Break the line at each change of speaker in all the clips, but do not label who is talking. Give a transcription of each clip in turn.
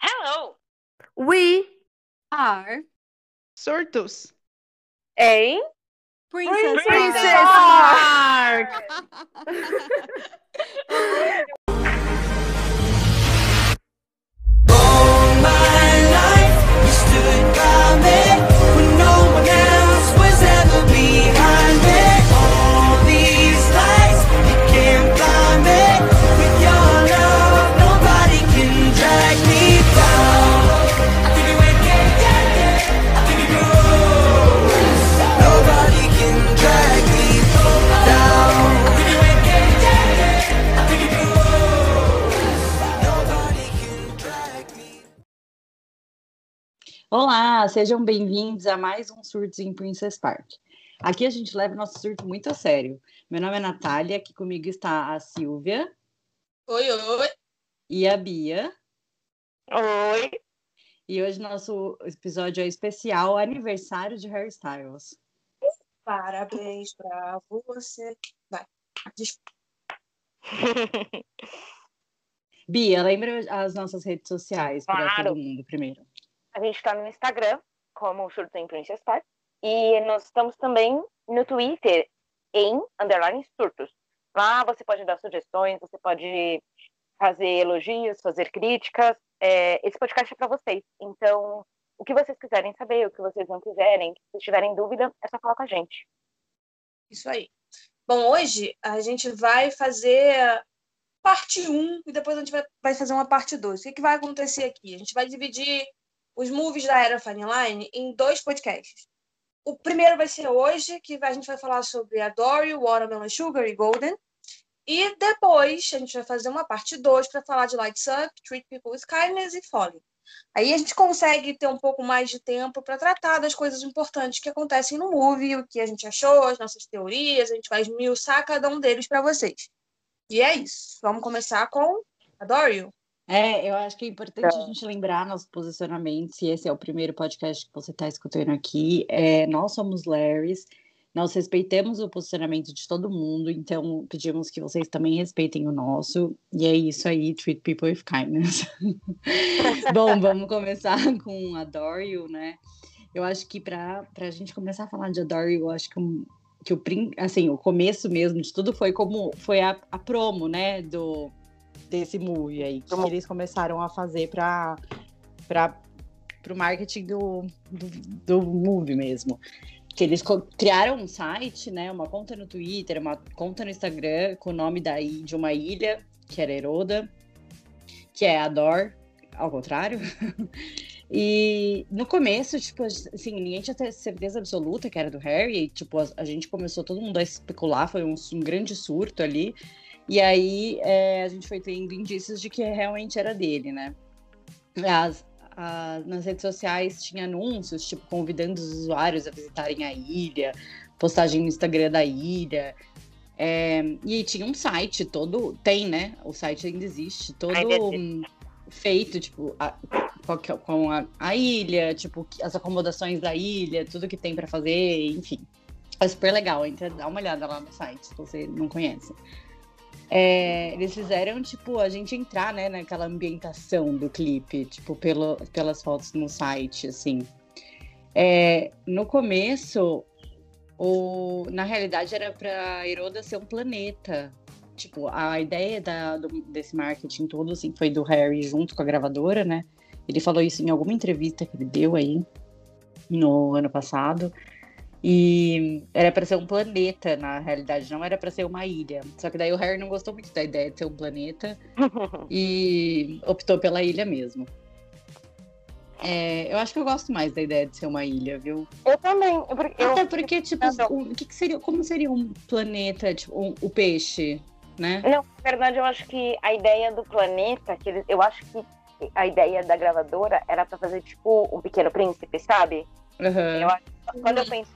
Hello!
We
are
Surtos.
Em
Princess,
Princess
Mark.
Mark.
Olá, sejam bem-vindos a mais um Surtos em Princess Park. Aqui a gente leva o nosso surto muito a sério. Meu nome é Natália, aqui comigo está a Silvia
Oi, oi.
e a Bia.
Oi!
E hoje nosso episódio é especial aniversário de Harry Styles.
Parabéns pra você. Vai. Desculpa.
Bia, lembra as nossas redes sociais para
Claro.
todo mundo primeiro.
A gente está no Instagram, como Surto em Princess Park. E nós estamos também no Twitter, em underline surtos. Lá você pode dar sugestões, você pode fazer elogios, fazer críticas. É, esse podcast é para vocês. Então, o que vocês quiserem saber, o que vocês não quiserem, se tiverem dúvida, é só falar com a gente.
Isso aí. Bom, hoje a gente vai fazer parte 1 e depois a gente vai, vai fazer uma parte 2. O que, que vai acontecer aqui? A gente vai dividir os movies da Era Fine Line em dois podcasts. O primeiro vai ser hoje, que a gente vai falar sobre Adore, Watermelon Sugar e Golden. E depois a gente vai fazer uma parte 2 para falar de Lights Up, Treat People with Kindness e Falling. Aí a gente consegue ter um pouco mais de tempo para tratar das coisas importantes que acontecem no movie, o que a gente achou, as nossas teorias, a gente vai esmiuçar cada um deles para vocês. E é isso. Vamos começar com Adore You.
É, eu acho que é importante a gente lembrar nossos posicionamentos, se esse é o primeiro podcast que você está escutando aqui. É, nós somos Larrys, nós respeitamos o posicionamento de todo mundo, então pedimos que vocês também respeitem o nosso. E é isso aí, treat people with kindness. Bom, vamos começar com Adore You, né? Eu acho que para a gente começar a falar de Adore You, eu acho que, que o, assim, o começo mesmo de tudo foi como foi a, a promo, né, do, desse movie aí, que
Promo.
eles começaram a fazer para o marketing do, do, do movie mesmo. Que eles criaram um site, né, uma conta no Twitter, uma conta no Instagram com o nome da, i- de uma ilha, que era Heroda, que é Ador, ao contrário. E no começo, tipo, assim, ninguém tinha certeza absoluta que era do Harry. E, tipo, a, a gente começou todo mundo a especular, foi um, um grande surto ali. E aí é, a gente foi tendo indícios de que realmente era dele, né? As, a- nas redes sociais tinha anúncios, tipo, convidando os usuários a visitarem a ilha, postagem no Instagram da ilha. É, e tinha um site todo, tem, né? O site ainda existe, todo feito, tipo, a- com, a- com a, a ilha, tipo, as acomodações da ilha, tudo que tem pra fazer, enfim. É super legal, entra, dá uma olhada lá no site, se você não conhece. É, eles fizeram, tipo, a gente entrar, né, naquela ambientação do clipe, tipo, pelo, pelas fotos no site, assim. É, no começo, o, na realidade, era pra Heroda ser um planeta. Tipo, a ideia da, do- desse marketing todo, assim, foi do Harry junto com a gravadora, né? Ele falou isso em alguma entrevista que ele deu aí no ano passado. E era para ser um planeta, na realidade, não era para ser uma ilha. Só que daí o Harry não gostou muito da ideia de ser um planeta e optou pela ilha mesmo. É, eu acho que eu gosto mais da ideia de ser uma ilha, viu?
Eu também. eu-
Até porque, tipo,
não.
o, que, que seria, como seria um planeta, tipo, um- o peixe, né?
Não, na verdade, eu acho que a ideia do planeta, que eles, eu acho que a ideia da gravadora era pra fazer tipo um pequeno príncipe, sabe?
Aham.
Eu quando eu penso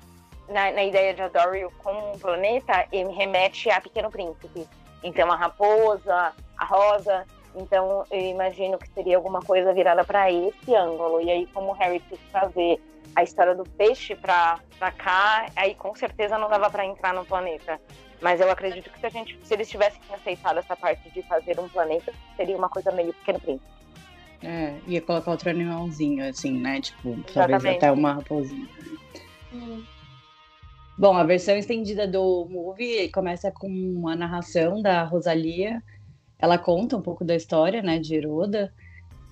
na, na ideia de Adore You como um planeta, ele me remete a Pequeno Príncipe. Então, a raposa, a rosa. Então, eu imagino que seria alguma coisa virada para esse ângulo. E aí, como o Harry quis trazer a história do peixe pra cá, aí com certeza não dava para entrar no planeta. Mas eu acredito que se, a gente, se eles tivessem aceitado essa parte de fazer um planeta, seria uma coisa meio Pequeno Príncipe.
É, ia colocar outro animalzinho, assim, né? Tipo, talvez
Exatamente.
até uma raposinha.
Hum.
Bom, a versão estendida do movie começa com uma narração da Rosalia. Ela conta um pouco da história, né, de Heroda.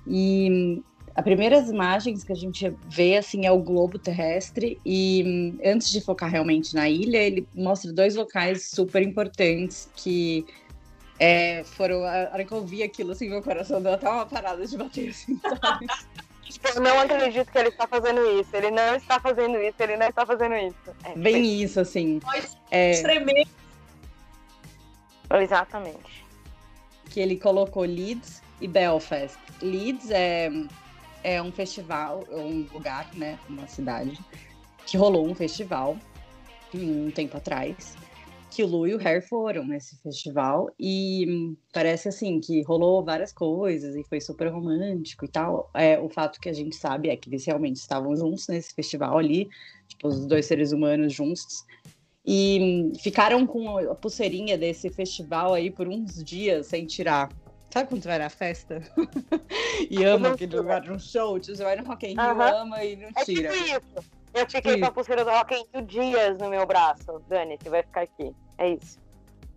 E as primeiras imagens que a gente vê, assim, é o globo terrestre. E hum, antes de focar realmente na ilha, ele mostra dois locais super importantes que é, foram... A hora que eu vi aquilo, assim, meu coração deu até uma parada de bater, assim, sabe?
Tipo, eu não acredito que ele está fazendo isso. Ele não está fazendo isso, ele não está fazendo isso. É,
Bem isso, assim. É,
tremer.
Exatamente.
que ele colocou Leeds e Belfast. Leeds é, é um festival, é um lugar, né, uma cidade, que rolou um festival um tempo atrás, que o Lu e o Harry foram nesse festival e parece assim que rolou várias coisas e foi super romântico e tal. É, o fato que a gente sabe é que eles realmente estavam juntos nesse festival ali, tipo, os dois seres humanos juntos. E ficaram com a pulseirinha desse festival aí por uns dias sem tirar. Sabe quando você vai na festa? e ama aquele lugar num show? Tipo, Você vai no Rock in Rio,
Aham.
ama e não
É tipo
tira.
isso. Eu fiquei com a pulseira do Rock in Rio dias no meu braço. Dani, você vai ficar aqui. É isso.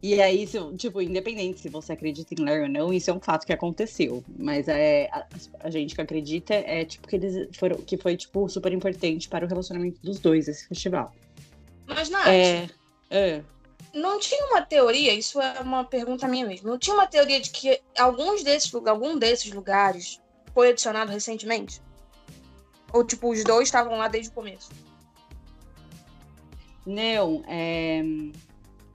E aí, se- tipo, independente se você acredita em Larry ou não, isso é um fato que aconteceu. Mas é, a, a gente que acredita é tipo que eles foram, que foi tipo super importante para o relacionamento dos dois esse festival.
Mas, Nath,
É, é.
não tinha uma teoria, isso é uma pergunta minha mesmo, não tinha uma teoria de que alguns desses, algum desses lugares foi adicionado recentemente? Ou, tipo, os dois estavam lá desde o começo?
Não, é,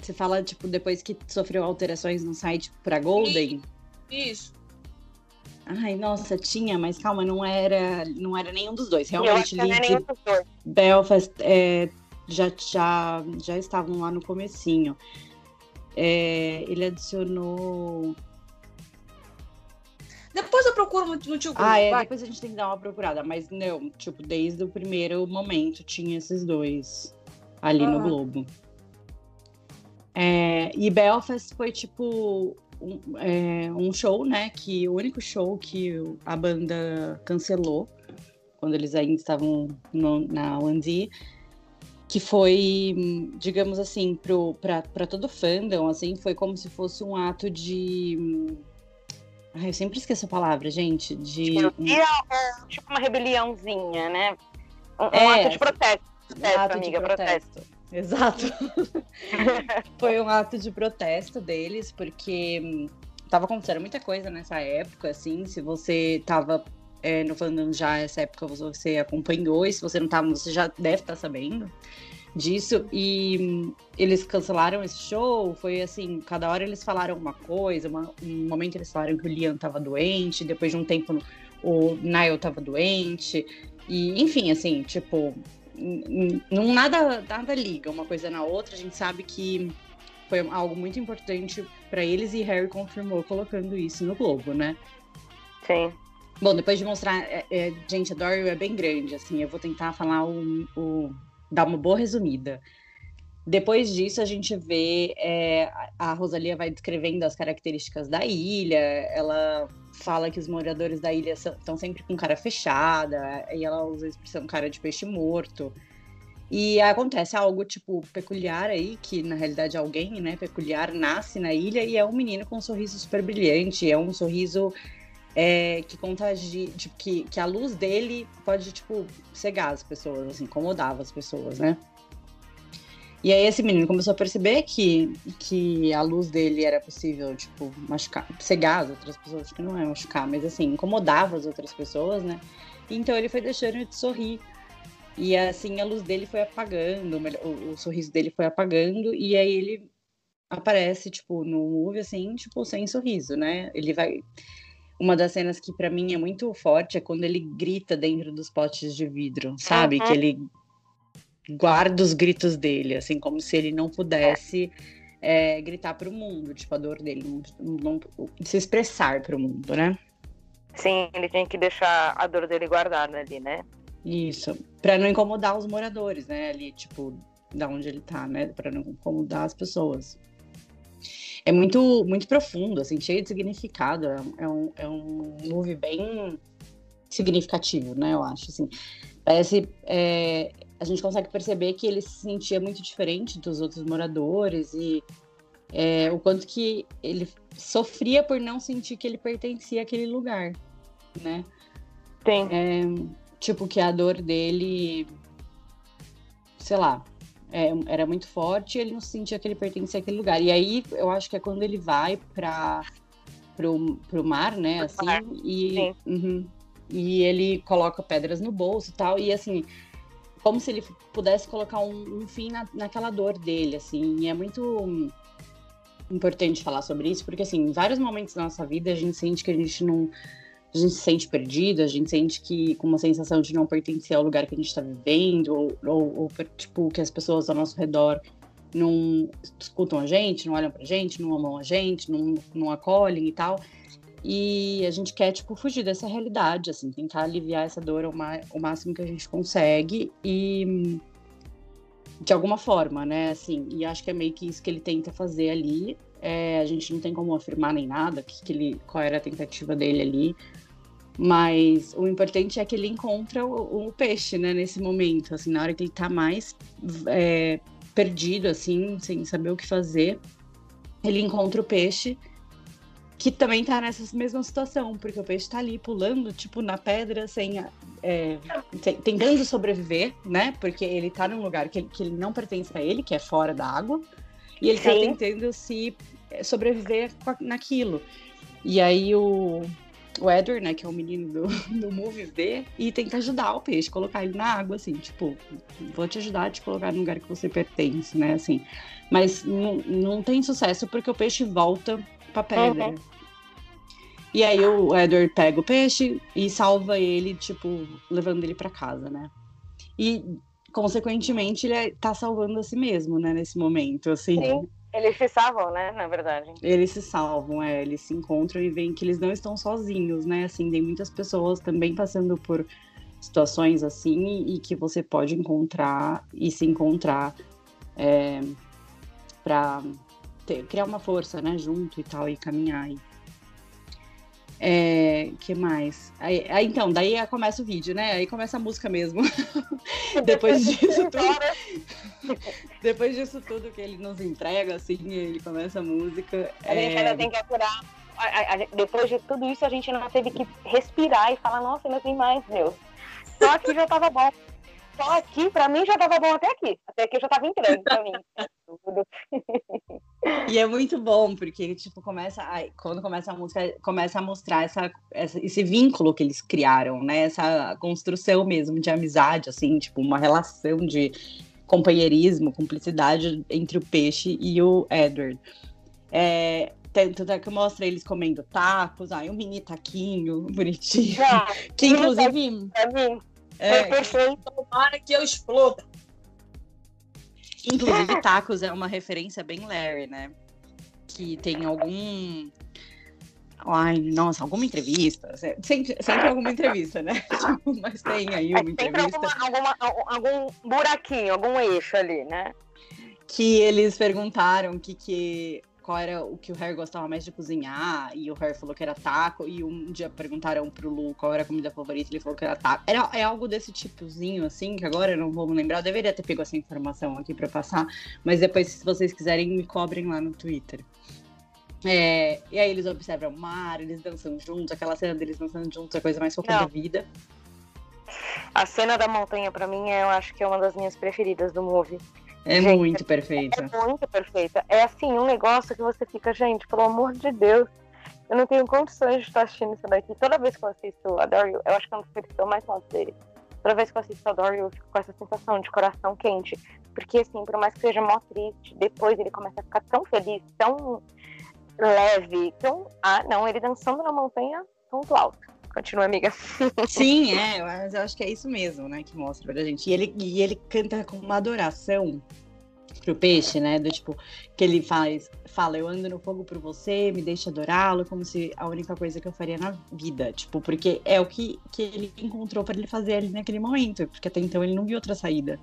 você fala tipo depois que sofreu alterações no site para Golden.
Isso.
Ai, nossa, tinha, mas calma, não era, não era nenhum dos dois.
E
Realmente,
não
Leeds
dos dois.
Belfast é, já, já, já estavam lá no comecinho. É, ele adicionou.
Depois eu procuro no, no tio Google,
Ah, é,
vai.
depois a gente tem que dar uma procurada, mas não, tipo, desde o primeiro momento tinha esses dois ali no
Aham.
Globo. É, e Belfast foi tipo um, é, um show, né? Que o único show que a banda cancelou quando eles ainda estavam no- na Wandy, que foi, digamos assim, para todo fandom, assim, foi como se fosse um ato de. Ai, eu sempre esqueço a palavra, gente. De.
Tipo,
um-
é, um- tipo uma rebeliãozinha, né? Um, um
É,
ato de protesto. Protesto,
ato
amiga,
de
protesto.
protesto. Exato. Foi um ato de protesto deles, porque hum, tava acontecendo muita coisa nessa época, assim. Se você tava é, no fandom já essa época, você acompanhou, e se você não tava, você já deve estar sabendo disso. E eles cancelaram esse show, foi assim, cada hora eles falaram uma coisa, uma- um momento eles falaram que o Liam tava doente, depois de um tempo o Niall tava doente. E, enfim, assim, tipo, não nada, nada liga uma coisa na outra. A gente sabe que foi algo muito importante pra eles e Harry confirmou colocando isso no Globo, né?
Sim.
Bom, depois de mostrar, é, é, gente, a Dory é bem grande, assim, eu vou tentar falar o, o- dar uma boa resumida. Depois disso, a gente vê é, a- Rosalia vai descrevendo as características da ilha, ela fala que os moradores da ilha estão sempre com cara fechada, e ela usa a expressão cara de peixe morto. E acontece algo, tipo, peculiar aí, que na realidade alguém, né, peculiar, nasce na ilha e é um menino com um sorriso super brilhante, é um sorriso é, que contagia, tipo, que, que a luz dele pode, tipo, cegar as pessoas, assim, incomodava as pessoas, né? E aí esse menino começou a perceber que, que a luz dele era possível, tipo, machucar, cegar as outras pessoas, acho que não é machucar, mas assim, incomodava as outras pessoas, né? Então ele foi deixando de sorrir. E assim a luz dele foi apagando, o, o sorriso dele foi apagando, e aí ele aparece, tipo, no movie, assim, tipo, sem sorriso, né? Ele vai. Uma das cenas que pra mim é muito forte é quando ele grita dentro dos potes de vidro, sabe?
Uhum.
Que ele guarda os gritos dele, assim, como se ele não pudesse é, gritar pro mundo, tipo, a dor dele, não, não- se expressar pro mundo, né?
Sim, ele tinha que deixar a dor dele guardada ali, né?
Isso. Pra não incomodar os moradores, né? Ali, tipo, da onde ele tá, né? Pra não incomodar as pessoas. É muito, muito profundo, assim, cheio de significado. É, um- é um, é um movie bem significativo, né? Eu acho, assim. Parece. é, a gente consegue perceber que ele se sentia muito diferente dos outros moradores e é, o quanto que ele sofria por não sentir que ele pertencia àquele lugar, né?
Sim.
É, tipo, que a dor dele, sei lá, é, era muito forte e ele não sentia que ele pertencia àquele lugar. E aí, eu acho que é quando ele vai para pro, pro mar, né,
Pro
assim,
mar,
e, uhum, e ele coloca pedras no bolso e tal, e assim, como se ele pudesse colocar um, um fim na, naquela dor dele, assim, e é muito importante falar sobre isso, porque assim, em vários momentos da nossa vida a gente sente que a gente não a gente se sente perdido, a gente sente que com uma sensação de não pertencer ao lugar que a gente está vivendo, ou, ou, ou, tipo, que as pessoas ao nosso redor não escutam a gente, não olham pra gente, não amam a gente, não, não acolhem e tal. E a gente quer, tipo, fugir dessa realidade, assim, tentar aliviar essa dor o máximo que a gente consegue e de alguma forma, né, assim, e acho que é meio que isso que ele tenta fazer ali. É, a gente não tem como afirmar nem nada que, que ele, qual era a tentativa dele ali, mas o importante é que ele encontra o, o peixe, né, nesse momento, assim, na hora que ele tá mais é, perdido, assim, sem saber o que fazer, ele encontra o peixe que também tá nessa mesma situação, porque o peixe tá ali pulando, tipo, na pedra, sem, é, te- tentando sobreviver, né? Porque ele tá num lugar que que ele não pertence a ele, que é fora da água, e ele tá
Sim.
tentando se é, sobreviver naquilo. E aí o, o Edward, né, que é o menino do, do movie, vê e tenta ajudar o peixe, colocar ele na água, assim, tipo, vou te ajudar a te colocar no lugar que você pertence, né, assim. Mas não, não tem sucesso porque o peixe volta pra pedra.
Uhum.
E aí o Edward pega o peixe e salva ele, tipo, levando ele pra casa, né? E, consequentemente, ele é- tá salvando a si mesmo, né, nesse momento, assim.
Sim. Eles se salvam, né? Na verdade.
Eles se salvam, é, eles se encontram e veem que eles não estão sozinhos, né? Assim, tem muitas pessoas também passando por situações assim e que você pode encontrar e se encontrar é, para criar uma força, né, junto e tal, e caminhar. E... É, que mais? Aí, aí, então, daí começa o vídeo, né? Aí começa a música mesmo. Depois disso tudo, depois disso tudo que ele nos entrega, assim, ele começa a música.
A gente
é,
ainda tem que apurar. depois de tudo isso, a gente não teve que respirar e falar, nossa, ainda tem mais, Deus. Só aqui já tava bom. Só aqui, pra mim, já tava bom até aqui. Até aqui já tava entrando pra mim.
E é muito bom, porque, tipo, começa. ai, quando começa a música, começa a mostrar essa, essa- esse vínculo que eles criaram, né? Essa construção mesmo de amizade, assim, tipo, uma relação de companheirismo, cumplicidade entre o peixe e o Edward. É, tanto é que mostra eles comendo tacos, aí um mini taquinho bonitinho.
Já,
Que inclusive.
pra mim, foi
É,
perfeito.
Tomara que eu exploda.
Inclusive, tacos é uma referência bem Larry, né? Que tem algum. Ai, nossa, alguma entrevista. Se- Sempre, sempre alguma entrevista, né? Tipo, Mas tem aí
É
uma
sempre
entrevista
alguma, alguma, algum- algum buraquinho, algum eixo ali, né?
que eles perguntaram que, que, qual era o que o Harry gostava mais de cozinhar. E o Harry falou que era taco. E um dia perguntaram pro Lu qual era a comida favorita. Ele falou que era taco. Era, é algo desse tipozinho, assim, que agora eu não vou me lembrar. Eu deveria ter pego essa informação aqui pra passar. Mas depois, se vocês quiserem, me cobrem lá no Twitter. É, e aí eles observam o mar, eles dançam juntos, aquela cena deles dançando juntos é a coisa mais fofa da vida.
A cena da montanha, pra mim, é, eu acho que é uma das minhas preferidas do movie.
É
Gente,
muito perfeita.
É muito perfeita. É assim, um negócio que você fica, gente, pelo amor de Deus, eu não tenho condições de estar assistindo isso daqui. Toda vez que eu assisto a Dario, eu acho que é um dos que eu mais gosto dele. Toda vez que eu assisto a Dario, eu fico com essa sensação de coração quente. Porque, assim, por mais que seja mó triste, depois ele começa a ficar tão feliz, tão leve, tão. Ah, não, ele dançando na montanha, ponto alto. Continua, amiga.
Sim, é, mas eu acho que é isso mesmo, né, que mostra pra gente. E ele, e ele canta com uma adoração pro peixe, né, do tipo, que ele faz, fala, eu ando no fogo por você, me deixa adorá-lo, como se a única coisa que eu faria na vida, tipo, porque é o que, que ele encontrou pra ele fazer ali naquele momento, porque até então ele não viu outra saída.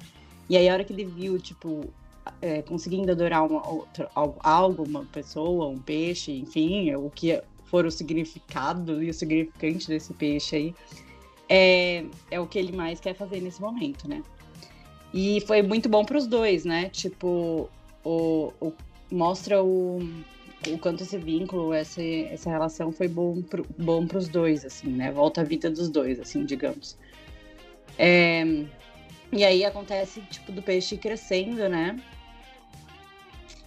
E aí a hora que ele viu, tipo, é, conseguindo adorar uma outra, algo, uma pessoa, um peixe, enfim, o que for o significado e o significante desse peixe aí, é, é o que ele mais quer fazer nesse momento, né? E foi muito bom para os dois, né? Tipo, o, o- mostra o, o quanto esse vínculo, essa, essa relação foi bom pro, bom para os dois, assim, né? Volta a vida dos dois, assim, digamos. É, e aí acontece, tipo, do peixe crescendo, né?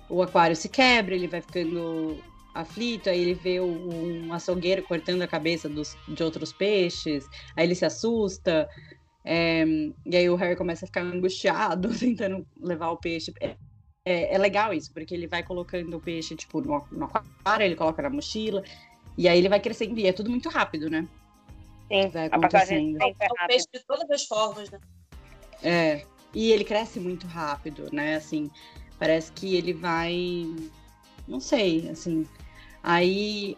O aquário se quebra, ele vai ficando aflito, aí ele vê o- um açougueiro cortando a cabeça dos, de outros peixes, aí ele se assusta, é, e aí o Harry começa a ficar angustiado, tentando levar o peixe. É, é- é legal isso, porque ele vai colocando o peixe, tipo, no, no aquário, ele coloca na mochila, e aí ele vai crescendo, e é tudo muito rápido, né?
Sim,
Vai
a passagem
acontecendo.
do tempo é
É um
rápida.
peixe de todas as formas, né?
É, e ele cresce muito rápido, né? Assim, parece que ele vai. Não sei, assim. Aí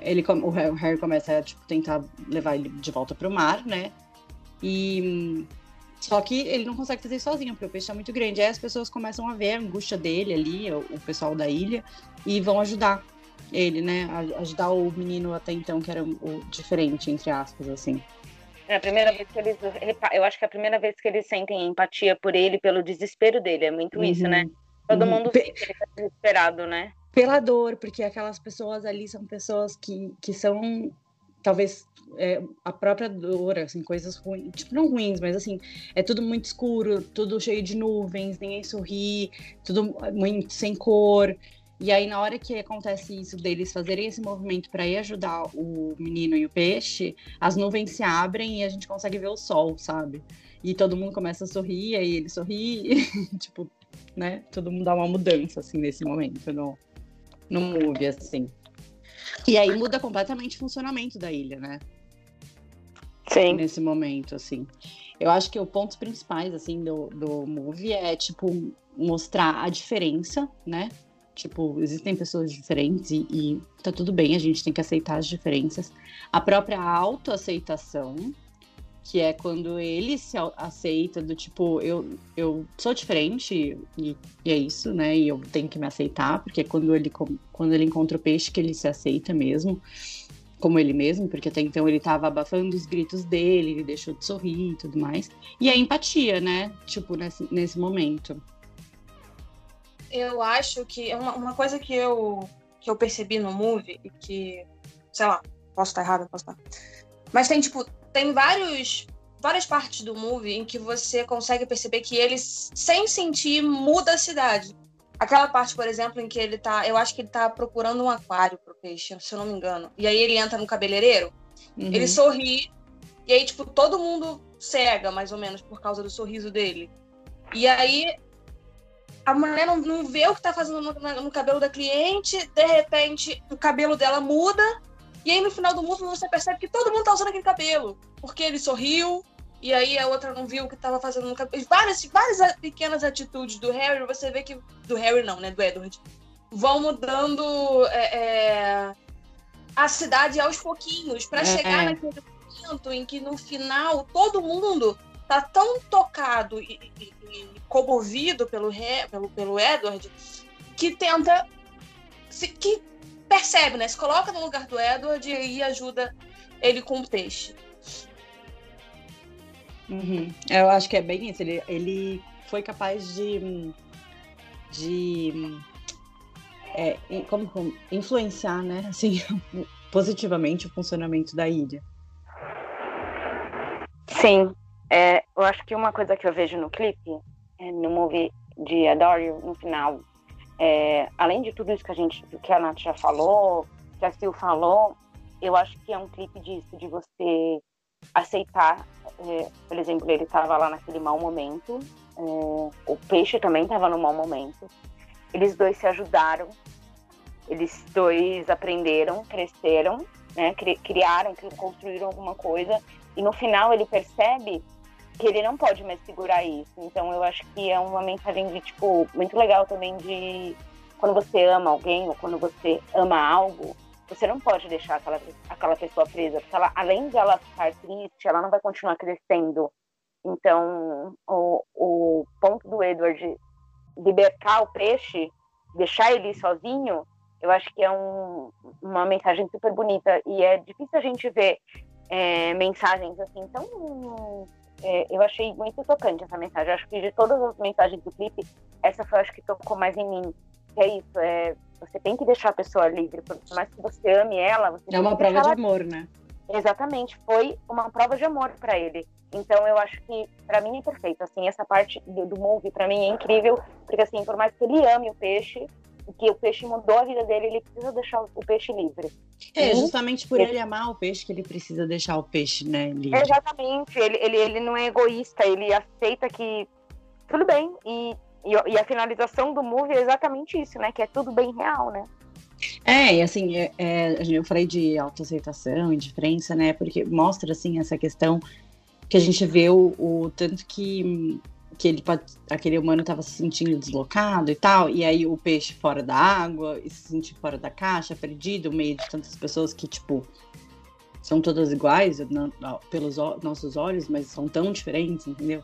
ele, o Harry o começa a tipo, tentar levar ele de volta pro mar, né? E. Só que ele não consegue fazer isso sozinho, porque o peixe é muito grande. Aí as pessoas começam a ver a angústia dele ali, o, o pessoal da ilha, e vão ajudar ele, né? A- Ajudar o menino até então, que era o, o diferente, entre aspas, assim.
É a primeira vez que eles. Eu acho que é a primeira vez que eles sentem empatia por ele, pelo desespero dele. É muito isso,
Uhum.
né? Todo
Uhum.
mundo
Pe-
vê que ele tá desesperado, né?
Pela dor, porque aquelas pessoas ali são pessoas que, que são talvez é, a própria dor, assim, coisas ruins, tipo, não ruins, mas assim, é tudo muito escuro, tudo cheio de nuvens, ninguém sorri, tudo muito sem cor. E aí, na hora que acontece isso, deles fazerem esse movimento para ir ajudar o menino e o peixe, as nuvens se abrem e a gente consegue ver o sol, sabe? E todo mundo começa a sorrir, aí ele sorri, tipo, né? Todo mundo dá uma mudança, assim, nesse momento, no, no movie, assim. E aí muda completamente o funcionamento da ilha, né?
Sim.
Nesse momento, assim. Eu acho que os pontos principais, assim, do, do movie é, tipo, mostrar a diferença, né? Tipo, existem pessoas diferentes e, e tá tudo bem, a gente tem que aceitar as diferenças. A própria autoaceitação, que é quando ele se aceita do tipo, eu, eu sou diferente e, e é isso, né? E eu tenho que me aceitar, porque é quando ele, quando ele encontra o peixe que ele se aceita mesmo, como ele mesmo, porque até então ele tava abafando os gritos dele, ele deixou de sorrir e tudo mais. E a empatia, né? Tipo, nesse, nesse momento.
Eu acho que é uma, uma coisa que eu, que eu percebi no movie e que, sei lá, posso estar errado, posso estar. Mas tem, tipo, tem vários, várias partes do movie em que você consegue perceber que ele, sem sentir, muda a cidade. Aquela parte, por exemplo, em que ele tá. Eu acho que ele tá procurando um aquário pro peixe, se eu não me engano. E aí ele entra no cabeleireiro,
Uhum.
ele sorri, e aí, tipo, todo mundo cega, mais ou menos, por causa do sorriso dele. E aí a mulher não, não vê o que tá fazendo no, no cabelo da cliente, de repente o cabelo dela muda, e aí no final do movie você percebe que todo mundo tá usando aquele cabelo, porque ele sorriu, e aí a outra não viu o que tava fazendo no cabelo. Várias, várias pequenas atitudes do Harry, você vê que. Do Harry não, né? Do Edward. Vão mudando é, é, a cidade aos pouquinhos, pra
É,
chegar
é.
naquele momento em que no final todo mundo tá tão tocado e, e- e comovido pelo, Re- pelo, pelo Edward que tenta. Se, que percebe, né? Se coloca no lugar do Edward e aí ajuda ele com o peixe.
Uhum. Eu acho que é bem isso. Ele, ele foi capaz de. de é, como, como- influenciar, né? Assim, positivamente o funcionamento da ilha.
Sim. É, eu acho que uma coisa que eu vejo no clipe, é, no movie de Adore no final, é, além de tudo isso que a gente, que a Nath já falou, que a Sil falou, eu acho que é um clipe disso, de você aceitar, é, por exemplo, ele estava lá naquele mau momento, é, o peixe também estava no mau momento, eles dois se ajudaram, eles dois aprenderam, cresceram, né, cri- criaram, cri- construíram alguma coisa, e no final ele percebe que ele não pode mais segurar isso. Então eu acho que é uma mensagem de tipo muito legal também de quando você ama alguém ou quando você ama algo, você não pode deixar aquela, aquela pessoa presa, porque ela, além de ela ficar triste, ela não vai continuar crescendo. Então, o, o ponto do Edward libertar o peixe, deixar ele sozinho, eu acho que é um, uma mensagem super bonita. E é difícil a gente ver é, mensagens assim. Então, é, eu achei muito tocante essa mensagem. Eu acho que de todas as mensagens do clipe, essa foi acho que tocou mais em mim. Que é isso, é, você tem que deixar a pessoa livre, por mais que você ame ela. Você
É uma prova de
deixar
amor, né?
ela- Exatamente, foi uma prova de amor para ele. Então eu acho que para mim é perfeito. Assim, essa parte do, do movie para mim é incrível, porque assim, por mais que ele ame o peixe, que o peixe mudou a vida dele, ele precisa deixar o peixe livre.
É,
Sim.
justamente por ele amar o peixe que ele precisa deixar o peixe, né, livre.
Exatamente, ele, ele, ele não é egoísta, ele aceita que tudo bem. E, e, e a finalização do movie é exatamente isso, né? Que é tudo bem real, né?
É, e assim, é, é, eu falei de autoaceitação e diferença, né? Porque mostra, assim, essa questão que a gente vê o, o tanto que, que ele aquele humano estava se sentindo deslocado e tal, e aí o peixe fora da água, e se sentir fora da caixa, perdido, no meio de tantas pessoas que, tipo, são todas iguais não- não, pelos nossos olhos, mas são tão diferentes, entendeu?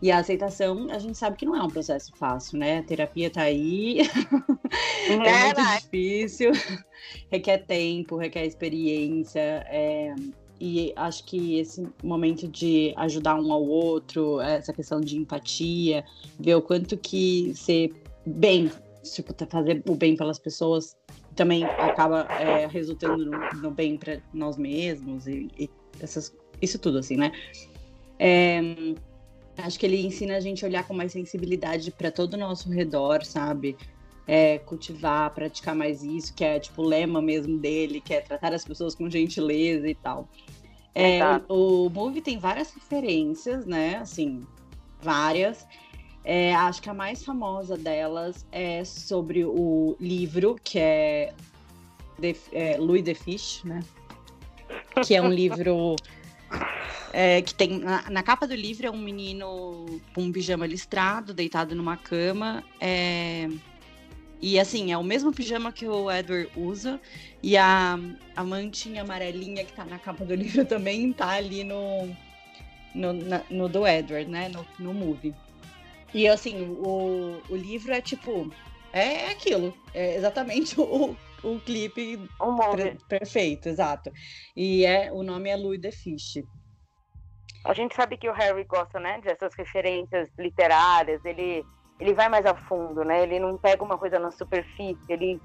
E a aceitação, a gente sabe que não é um processo fácil, né? A terapia tá aí, é
Né,
muito difícil, requer tempo, requer experiência, é, e acho que esse momento de ajudar um ao outro, essa questão de empatia, ver o quanto que ser bem, tipo, tá- fazer o bem pelas pessoas também acaba é, resultando no, no bem para nós mesmos e, e essas, isso tudo, assim, né? É, acho que ele ensina a gente a olhar com mais sensibilidade para todo o nosso redor, sabe? É, cultivar, praticar mais isso, que é tipo o lema mesmo dele, que é tratar as pessoas com gentileza e tal. É, o, o movie tem várias referências, né? Assim, várias. É, acho que a mais famosa delas é sobre o livro, que é, The, é Louis the Fish, né? Que é um livro é, que tem. Na, na capa do livro é um menino com um pijama listrado, deitado numa cama. é, e assim, é o mesmo pijama que o Edward usa. E a, a mantinha amarelinha que tá na capa do livro também tá ali no, no, na- no do Edward, né? No, no movie. E assim, o, o livro é tipo. É aquilo. É exatamente o, o clipe per- perfeito, exato. E é, o nome é Louis the Fish.
A gente sabe que o Harry gosta, né, dessas referências literárias, ele, ele vai mais a fundo, né? Ele não pega uma coisa na superfície, ele,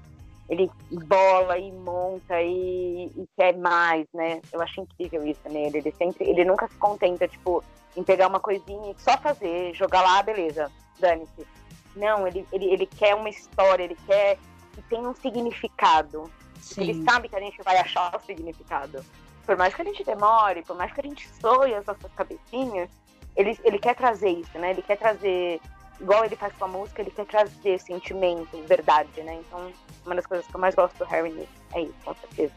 ele bola e monta e, e quer mais, né? Eu acho incrível isso nele. Ele sempre, ele nunca se contenta, tipo, em pegar uma coisinha e só fazer, jogar lá, beleza, dane-se. Não, ele, ele, ele quer uma história, ele quer que tenha um significado. Ele sabe que a gente vai achar o significado. Por mais que a gente demore, por mais que a gente soe as nossas cabecinhas, ele, ele quer trazer isso, né? Ele quer trazer, igual ele faz com a música, ele quer trazer sentimento, verdade, né? Então, uma das coisas que eu mais gosto do Harry nisso é isso, com certeza.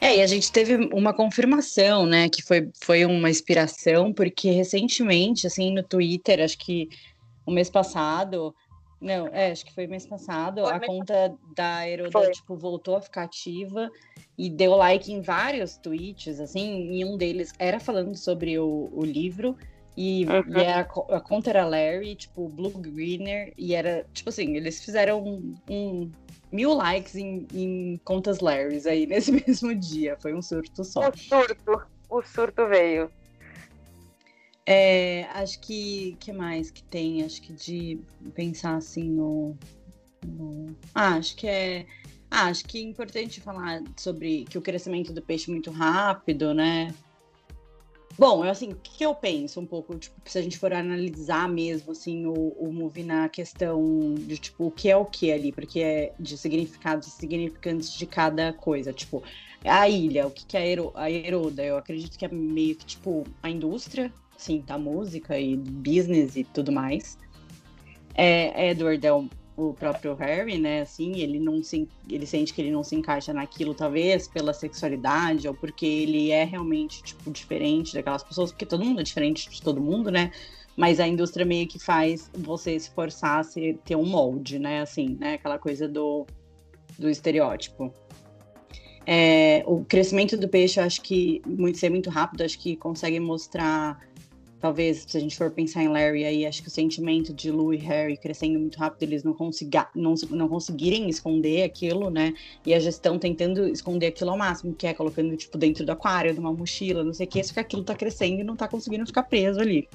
É, e a gente teve uma confirmação, né, que foi, foi uma inspiração, porque recentemente, assim, no Twitter, acho que o mês passado, não, é, acho que foi mês passado,
Foi
a
mês
conta da Heroda,
Foi.
tipo, voltou a ficar ativa e deu like em vários tweets, assim, e um deles era falando sobre o, o livro, e,
Uhum.
e era, a a conta era Larry, tipo, Blue Greener, e era, tipo assim, eles fizeram um, um mil likes em, em contas Larrys aí nesse mesmo dia. Foi um surto só.
O surto, o surto veio.
É, acho que. que mais que tem? Acho que de pensar assim no. no- Ah, acho que é. Ah, acho que é importante falar sobre que o crescimento do peixe é muito rápido, né? Bom, assim, o que eu penso um pouco, tipo, se a gente for analisar mesmo, assim, o, o movie na questão de, tipo, o que é o que ali, porque é de significados e significantes de cada coisa, tipo, a ilha, o que que é a, Hero, a Heroda, eu acredito que é meio que, tipo, a indústria, assim, da música e business e tudo mais. É, Edward é o, o próprio Harry, né, assim, ele não se, ele sente que ele não se encaixa naquilo, talvez, pela sexualidade, ou porque ele é realmente, tipo, diferente daquelas pessoas, porque todo mundo é diferente de todo mundo, né, mas a indústria meio que faz você se forçar a ser, ter um molde, né, assim, né, aquela coisa do, do estereótipo. É, o crescimento do peixe, eu acho que muito ser muito rápido, acho que consegue mostrar talvez, se a gente for pensar em Larry aí, acho que o sentimento de Lou e Harry crescendo muito rápido, eles não, consiga, não, não conseguirem esconder aquilo, né? E a gestão tentando esconder aquilo ao máximo, que é colocando, tipo, dentro do aquário, de uma mochila, não sei o que, só que aquilo tá crescendo e não tá conseguindo ficar preso ali.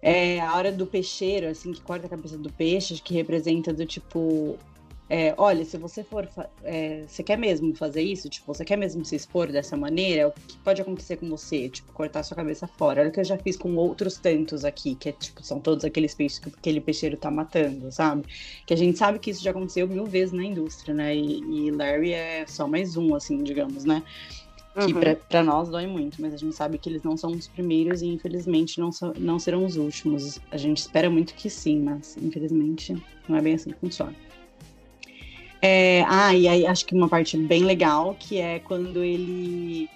É a hora do peixeiro, assim, que corta a cabeça do peixe, que representa do tipo. É, olha, se você for. é, você quer mesmo fazer isso? Tipo, você quer mesmo se expor dessa maneira? O que pode acontecer com você? Tipo, cortar sua cabeça fora. Olha o que eu já fiz com outros tantos aqui, que é, tipo, são todos aqueles peixes que aquele peixeiro tá matando, sabe? Que a gente sabe que isso já aconteceu mil vezes na indústria, né? E, e Larry é só mais um, assim, digamos, né? que
Uhum.
pra pra nós dói muito, mas a gente sabe que eles não são os primeiros e infelizmente não, são- não serão os últimos. A gente espera muito que sim, mas infelizmente não é bem assim que funciona. É, ah, e aí acho que uma parte bem legal que é quando ele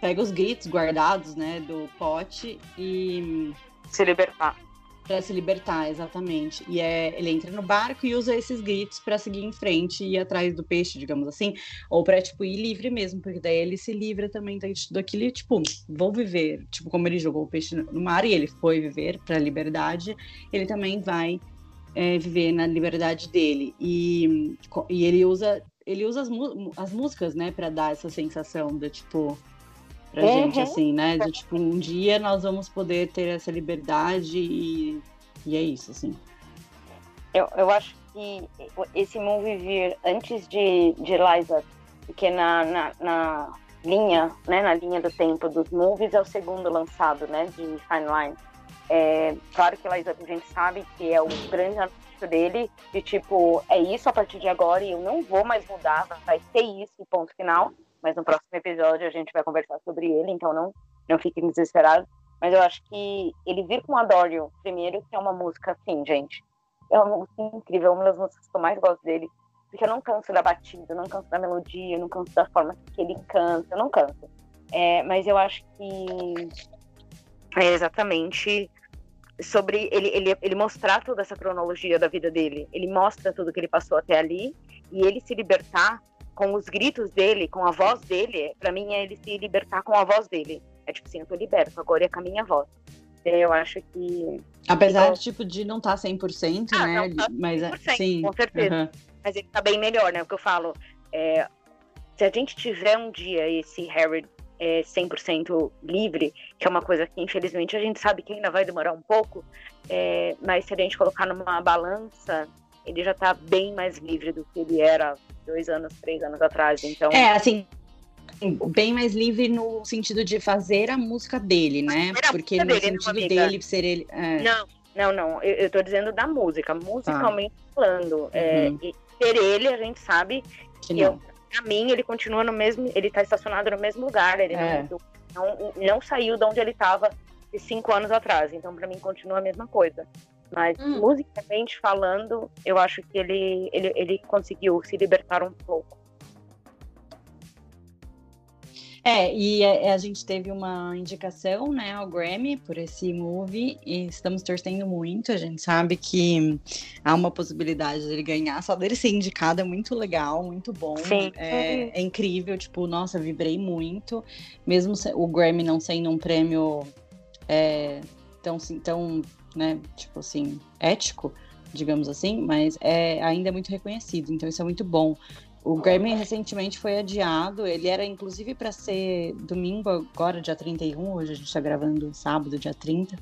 pega os gritos guardados, né, do pote e
Se libertar.
Pra se libertar, exatamente. E é, ele entra no barco e usa esses gritos pra seguir em frente e ir atrás do peixe, digamos assim, ou pra tipo ir livre mesmo, porque daí ele se livra também da- daquele tipo, vou viver, tipo como ele jogou o peixe no no mar e ele foi viver pra liberdade, ele também vai é, viver na liberdade dele. E, e ele usa ele usa as, as músicas, né, Pra dar essa sensação de tipo pra
Uhum.
gente assim, né, de tipo um dia nós vamos poder ter essa liberdade e, e é isso assim.
Eu, eu acho que esse movie vir antes de, de Eliza, porque na, na, na linha, né, na linha do tempo dos movies, é o segundo lançado, né, de Fine Line. É, claro que Eliza a gente sabe que é o grande anúncio dele, de tipo, é isso a partir de agora e eu não vou mais mudar, vai ser isso, ponto final. Mas no próximo episódio a gente vai conversar sobre ele, então não, não fiquem desesperados. Mas eu acho que ele vir com Adore primeiro, que é uma música assim, gente, é uma música incrível, uma das músicas que eu mais gosto dele. Porque eu não canso da batida, eu não canso da melodia, eu não canso da forma que ele canta, eu não canso. É, mas eu acho que é exatamente sobre ele, ele, ele mostrar toda essa cronologia da vida dele. Ele mostra tudo que ele passou até ali e ele se libertar com os gritos dele, com a voz dele, pra mim é ele se libertar com a voz dele. É tipo assim, eu tô liberto, agora é com a minha voz. Eu acho que
Apesar
Então-
tipo de não estar 100%,
Ah,
né,
não tá
mas é-
100%,
sim.
com certeza.
aham.
mas ele tá bem melhor, né? O que eu falo, é, se a gente tiver um dia esse Harry é, 100% livre, que é uma coisa que infelizmente a gente sabe que ainda vai demorar um pouco, é, mas se a gente colocar numa balança, ele já tá bem mais livre do que ele era dois anos, três anos atrás. Então,
É, assim, bem mais livre no sentido de fazer a música dele, né? Porque no
dele,
sentido dele ser ele. é.
não, não, não. Eu, eu tô dizendo da música, musicalmente falando. É,
Uhum.
e ser ele, a gente sabe
que
que. Pra mim, ele continua no mesmo. Ele tá estacionado no mesmo lugar. Ele
É.
não, não, não saiu de onde ele tava cinco anos atrás. Então, pra mim, continua a mesma coisa. Mas,
Hum.
musicalmente falando, eu acho que ele, ele, ele conseguiu se libertar um pouco.
É, e a, a gente teve uma indicação, né, ao Grammy por esse movie e estamos torcendo muito. A gente sabe que há uma possibilidade dele ganhar, só dele ser indicado é muito legal, muito bom.
Sim.
É, é incrível, tipo, nossa, vibrei muito. Mesmo o Grammy não sendo um prêmio é, tão, tão, né, tipo assim, ético, digamos assim, mas é ainda é muito reconhecido, então isso é muito bom. O Grammy recentemente foi adiado, ele era inclusive para ser domingo, agora dia 31, hoje a gente tá gravando sábado, dia 30,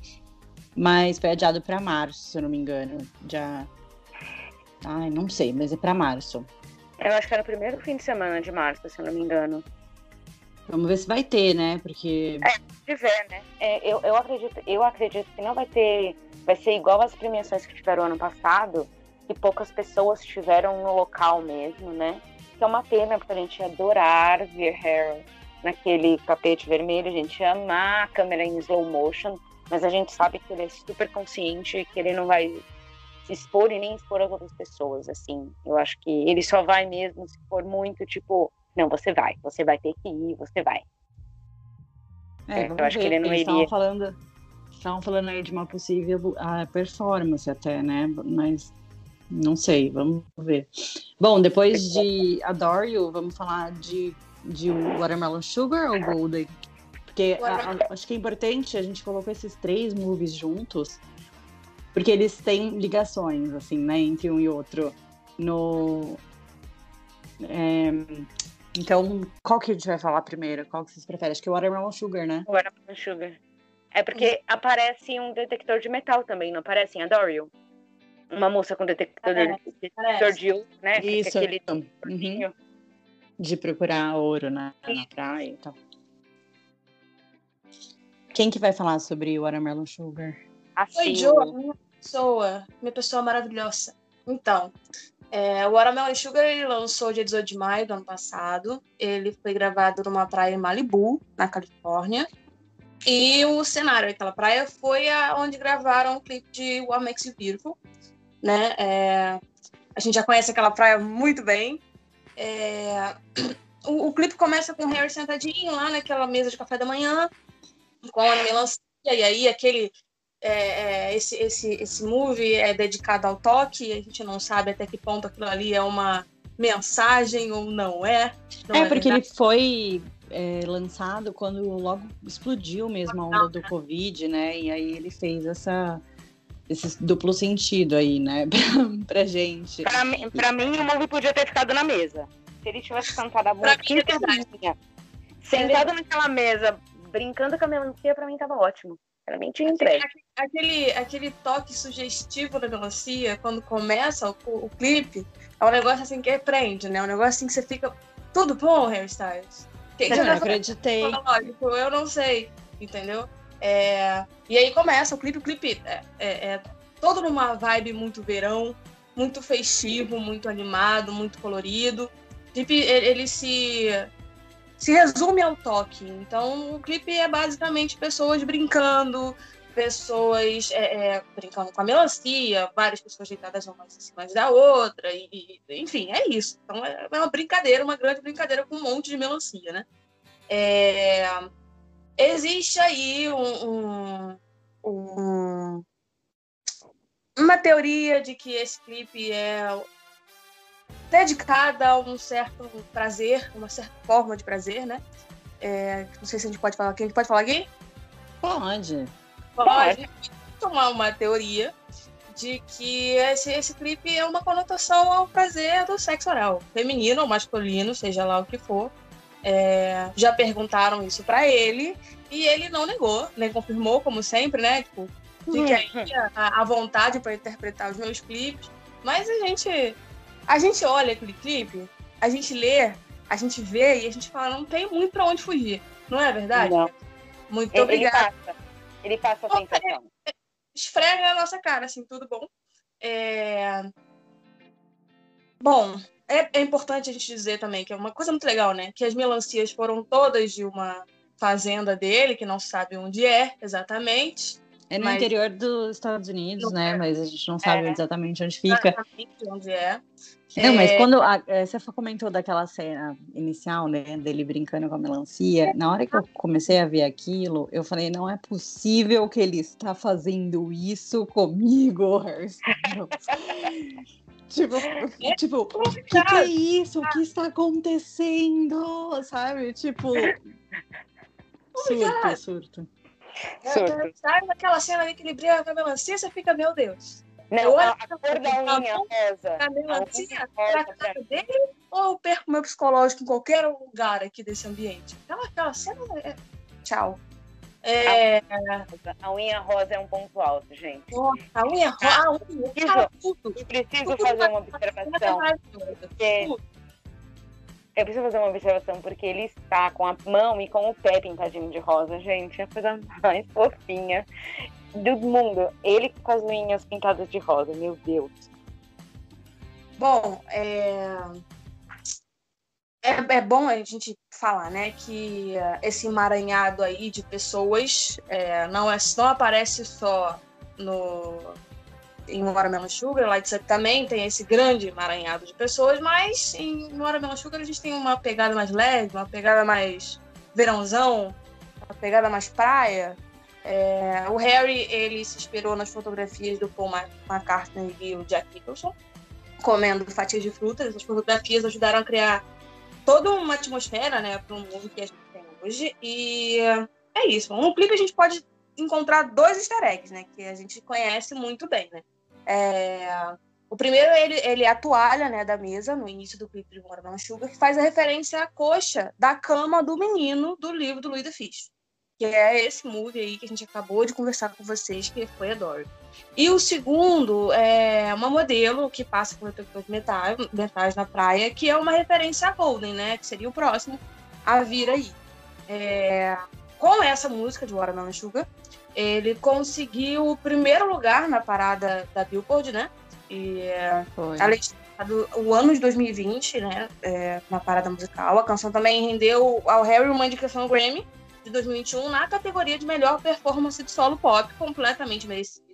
mas foi adiado para março, se eu não me engano. Já. Ai, não sei, mas é para março.
Eu acho que era o primeiro fim de semana de março, se eu não me engano.
Vamos ver se vai ter, né? Porque.
Se tiver, né? É, eu, eu, acredito, eu acredito que não vai ter. Vai ser igual as premiações que tiveram ano passado, que poucas pessoas estiveram no local mesmo, né? Que é uma pena, porque a gente ia adorar ver Harry naquele tapete vermelho, a gente ia amar a câmera em slow motion, mas a gente sabe que ele é super consciente que ele não vai se expor e nem expor as outras pessoas, assim. Eu acho que ele só vai mesmo se for muito, tipo, não, você vai, você vai ter que ir, você vai.
É,
eu
vamos
acho que
ver.
ele não
Eles
iria.
estavam falando, estavam falando aí de uma possível ah, performance até, né? Mas não sei, vamos ver. Bom, depois de Adore You, vamos falar de, de Watermelon Sugar ou Golden? Porque a- a- acho que é importante, a gente colocou esses três movies juntos, porque eles têm ligações, assim, né, entre um e outro. No. é, então, qual que a gente vai falar primeiro? Qual que vocês preferem? Acho que é o Watermelon Sugar, né?
Com Sugar. É porque aparece um detector de metal também, não aparece em Adorio? Uma moça com detector,
Aparece.
de ouro, né? Que
Isso.
aquele
Uhum.
porquinho.
De procurar ouro na, na praia e tal. Quem que vai falar sobre o Watermelon Sugar?
Assim,
Oi, Joe, minha pessoa, minha pessoa maravilhosa. Então, é, o Watermelon Sugar ele lançou dia 18 de maio do ano passado. Ele foi gravado numa praia em Malibu, na Califórnia. E o cenário daquela praia foi a, onde gravaram o clipe de What Makes You Beautiful. Né? É, a gente já conhece aquela praia muito bem. É, o, o clipe começa com o Harry sentadinho lá naquela mesa de café da manhã, com a melancia, e aí aquele é, é, esse, esse, esse movie é dedicado ao toque, a gente não sabe até que ponto aquilo ali é uma mensagem ou não é. Não
é, porque
verdade?
ele foi é, lançado quando logo explodiu mesmo a onda do Covid, né? E aí ele fez essa, esse duplo sentido aí, né? pra gente.
Pra, mim- pra mim, o movie podia ter ficado na mesa. Se ele tivesse cantado a música inteirinha, sentado naquela mesa, brincando com a melancia, pra mim tava ótimo. Pra mim tinha entregue.
Aquele, aquele toque sugestivo da melancia, quando começa o, o clipe, é um negócio assim que prende, né? É um negócio assim que você fica. Tudo bom, Harry Styles? Que, que
Eu não acreditei.
Lógico, eu não sei, entendeu? É, E aí começa o clipe, o clipe é, é- é todo numa vibe muito verão, muito festivo, muito animado, muito colorido. O clipe, ele, se, se resume ao toque. Então, o clipe é basicamente pessoas brincando, pessoas é, é, brincando com a melancia, várias pessoas deitadas uma em cima da outra, e, e- enfim, é isso. Então, é é uma brincadeira, uma grande brincadeira com um monte de melancia, né? É, existe aí um, um- um- uma teoria de que esse clipe é dedicada a um certo prazer, uma certa forma de prazer, né? É, não sei se a gente pode falar aqui. A gente pode falar aqui?
Pode.
Pode. Tomar uma teoria de que esse, esse clipe é uma conotação ao prazer do sexo oral, feminino ou masculino, seja lá o que for. É, já perguntaram isso pra ele e ele não negou, nem confirmou, como sempre, né? Tipo, fique aí à à vontade para interpretar os meus clipes. Mas a gente, a gente olha aquele clipe, a gente lê, a gente vê e a gente fala, não tem muito pra onde fugir. Não é verdade?
Não.
Muito
Ele
obrigada.
passa. Ele passa a sensação.
esfrega na nossa cara, assim, tudo bom. É... Bom, é, é importante a gente dizer também que é uma coisa muito legal, né? Que as melancias foram todas de uma fazenda dele, que não se sabe onde é exatamente.
É no
Mas-
interior dos Estados Unidos, né?
é.
Mas a gente não sabe
É.
exatamente onde fica.
Exatamente onde é.
Não, mas
É,
quando a- eh, você comentou daquela cena inicial, né, dele brincando com a melancia, na hora que eu comecei a ver aquilo, eu falei, não é possível que ele está fazendo isso comigo, Harry Tipo, tipo, o que, que é isso? O que está acontecendo? Sabe? Tipo, surto, surto.
Surto.
Sabe naquela cena ali que ele brinca com a melancia, você fica, meu Deus.
Não,
Eu
a, a cor da unha rosa.
A
A
melancia
rosa
cara dele ou eu perco meu psicológico em qualquer lugar aqui desse ambiente? Aquela, aquela cena é... Tchau. É,
rosa. A unha rosa é um ponto alto, gente.
a unha rosa, a unha,
Isso.
cara, tudo.
Eu preciso
Tudo
fazer uma observação. Porque eu preciso fazer uma observação porque ele está com a mão e com o pé pintadinho de rosa, gente. É a coisa mais fofinha do mundo. Ele com as unhas pintadas de rosa, meu Deus.
Bom, é... É, é bom a gente falar, né, que eh, esse emaranhado aí de pessoas é, não, é, não aparece só no em Watermelon Sugar, Lights Up também tem esse grande emaranhado de pessoas, mas em Watermelon Sugar a gente tem uma pegada mais leve, uma pegada mais verãozão, uma pegada mais praia. É, o Harry, ele se inspirou nas fotografias do Paul McCartney e o Jack Nicholson, comendo fatias de frutas. Essas fotografias ajudaram a criar toda uma atmosfera, né, para um mundo que a gente tem hoje. E é isso. No clipe a gente pode encontrar dois easter eggs, né? Que a gente conhece muito bem, né? É, O primeiro, ele, ele é a toalha né, da mesa, no início do clipe de Watermelon Sugar, que faz a referência à coxa da cama do menino do livro do Louis de Fish. Que é esse movie aí que a gente acabou de conversar com vocês, que foi a Dory. E o segundo é uma modelo que passa por detector de metais, na praia, que é uma referência a Golden, né? Que seria o próximo a vir aí. É, com essa música de Watermelon Sugar, ele conseguiu o primeiro lugar na parada da Billboard, né? E
Foi.
é do o ano de 2020, né? é, na parada musical. A canção também rendeu ao Harry uma indicação Grammy de 2021 na categoria de melhor performance de solo pop, completamente merecido.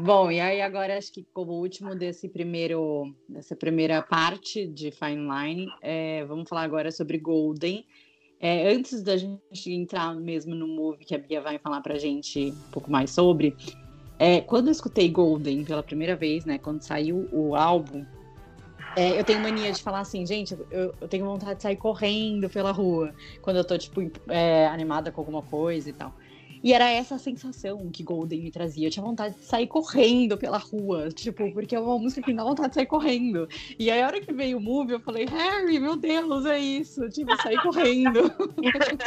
Bom, e aí agora acho que como último desse primeiro, dessa primeira parte de Fine Line, é, vamos falar agora sobre Golden. É, antes da gente entrar mesmo no movie que a Bia vai falar pra gente um pouco mais sobre, é, quando eu escutei Golden pela primeira vez, né, quando saiu o álbum, é, eu tenho mania de falar assim, gente, eu, eu tenho vontade de sair correndo pela rua quando eu tô, tipo, é, animada com alguma coisa e tal. E era essa a sensação que Golden me trazia. Eu tinha vontade de sair correndo pela rua, tipo, porque é uma música que me dá vontade de sair correndo. E aí, a hora que veio o movie, eu falei, Harry, meu Deus, é isso. Tipo, sair correndo.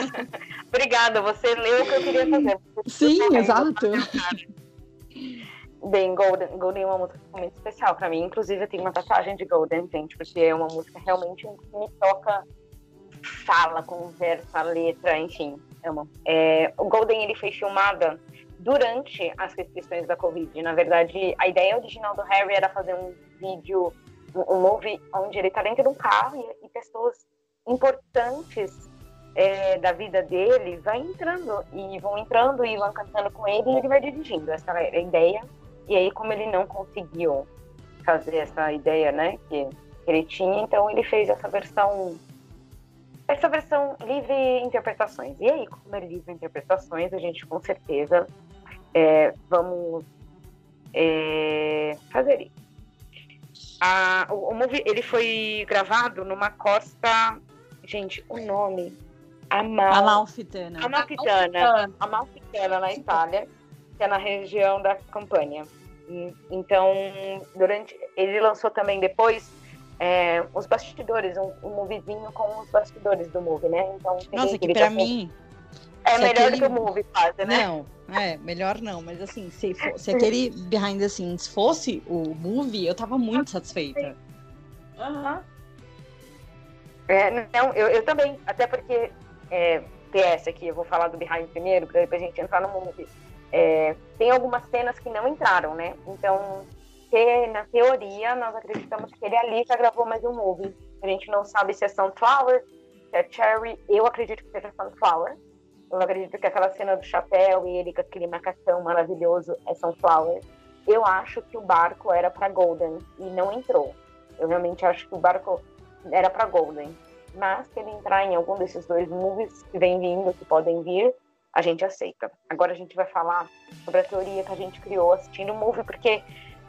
Obrigada, você leu o que eu queria fazer.
Sim, exato.
Bem, Golden, Golden é uma música muito especial pra mim. Inclusive, eu tenho uma tatuagem de Golden, gente, porque é uma música realmente que me toca fala, conversa, letra, enfim. É, o Golden ele foi filmada durante as restrições da Covid. Na verdade, a ideia original do Harry era fazer um vídeo, um, movie onde ele tá dentro de um carro e, e pessoas importantes é, da vida dele vai entrando e vão entrando e vão cantando com ele e ele vai dirigindo. Essa era a ideia. E aí, como ele não conseguiu fazer essa ideia, né, que ele tinha, então ele fez essa versão essa versão livre interpretações. E aí, como é livre interpretações, a gente com certeza é, vamos é, fazer isso. A, o, o movie ele foi gravado numa costa. Gente, o nome. Amal,
Amalfitana.
Amalfitana. Amalfitana, na Itália, que é na região da Campânia. Então, durante. Ele lançou também depois é, os bastidores, um, um moviezinho com os bastidores do movie, né? Então,
Nossa, que
com-
mim.
É melhor
aquele-
que o movie, quase, né?
Não, é, melhor não. Mas assim, se, fo- se aquele behind the scenes fosse o movie, eu tava muito satisfeita.
Aham.
É, não, eu, eu também, até porque é, PS aqui, eu vou falar do Behind primeiro, pra depois a gente entrar no movie. É, tem algumas cenas que não entraram, né? Então, te- na teoria, nós acreditamos que ele ali já gravou mais um movie. A gente não sabe se é Sunflower, se é Cherry. Eu acredito que seja Sunflower. Eu acredito que aquela cena do chapéu e ele com aquele macacão maravilhoso é Sunflower. Eu acho que o barco era para Golden e não entrou. Eu realmente acho que o barco era para Golden. Mas se ele entrar em algum desses dois movies que vem vindo, que podem vir, a gente aceita. Agora a gente vai falar sobre a teoria que a gente criou assistindo o movie, porque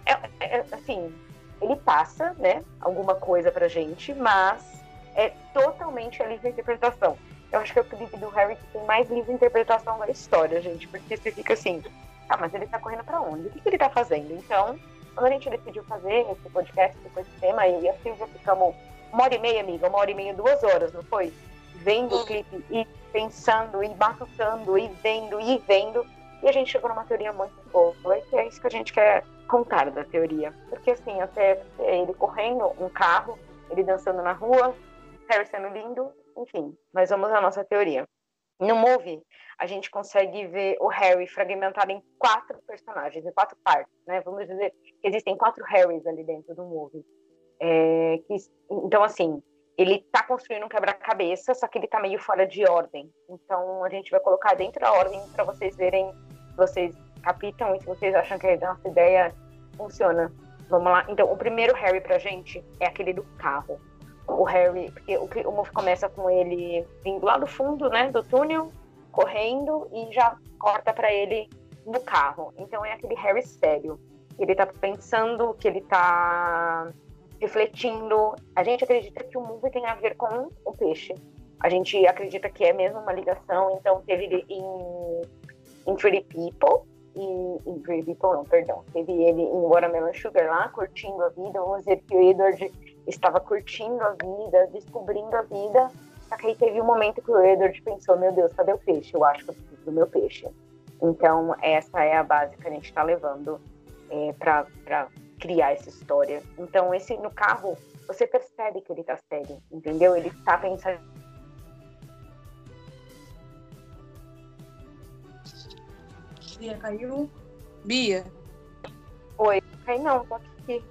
é, é- assim, ele passa, né, alguma coisa pra gente, mas é totalmente a livre interpretação. Eu acho que é o clipe do Harry que tem mais livre interpretação da história, gente, porque você fica assim, ah, mas ele tá correndo pra onde? O que, que ele tá fazendo? Então, quando a gente decidiu fazer esse podcast depois do tema, eu e a Silvia ficamos uma hora e meia, amiga, uma hora e meia, duas horas, não foi? Vendo o clipe e pensando, e matutando, e vendo, e vendo. E a gente chegou numa teoria muito boa, que é isso que a gente quer contar da teoria. Porque assim, até ele correndo, um carro, ele dançando na rua, Harry sendo lindo, enfim. Mas vamos à nossa teoria. No movie, a gente consegue ver o Harry fragmentado em quatro personagens, em quatro partes, né? Vamos dizer que existem quatro Harrys ali dentro do movie. É, que- então, assim, ele tá construindo um quebra-cabeça, só que ele tá meio fora de ordem. Então, a gente vai colocar dentro da ordem para vocês verem, vocês capitam e se vocês acham que a nossa ideia funciona. Vamos lá. Então, o primeiro Harry pra gente é aquele do carro. O Harry, porque o, o movie começa com ele vindo lá do fundo, né, do túnel, correndo e já corta pra ele no carro. Então, é aquele Harry sério. Ele tá pensando, que ele tá refletindo. A gente acredita que o movie tem a ver com o peixe. A gente acredita que é mesmo uma ligação, então teve ele em, em Pretty People, e em Pretty People não, perdão, teve ele em Watermelon Sugar lá, curtindo a vida, vamos dizer que o Edward estava curtindo a vida, descobrindo a vida, só que aí teve um momento que o Edward pensou, meu Deus, cadê o peixe? Eu acho que eu preciso do meu peixe. Então, essa é a base que a gente está levando é, para criar essa história. Então, esse no carro, você percebe que ele tá sério, entendeu? Ele tá pensando.
Bia caiu. Bia,
Aí não, tô aqui.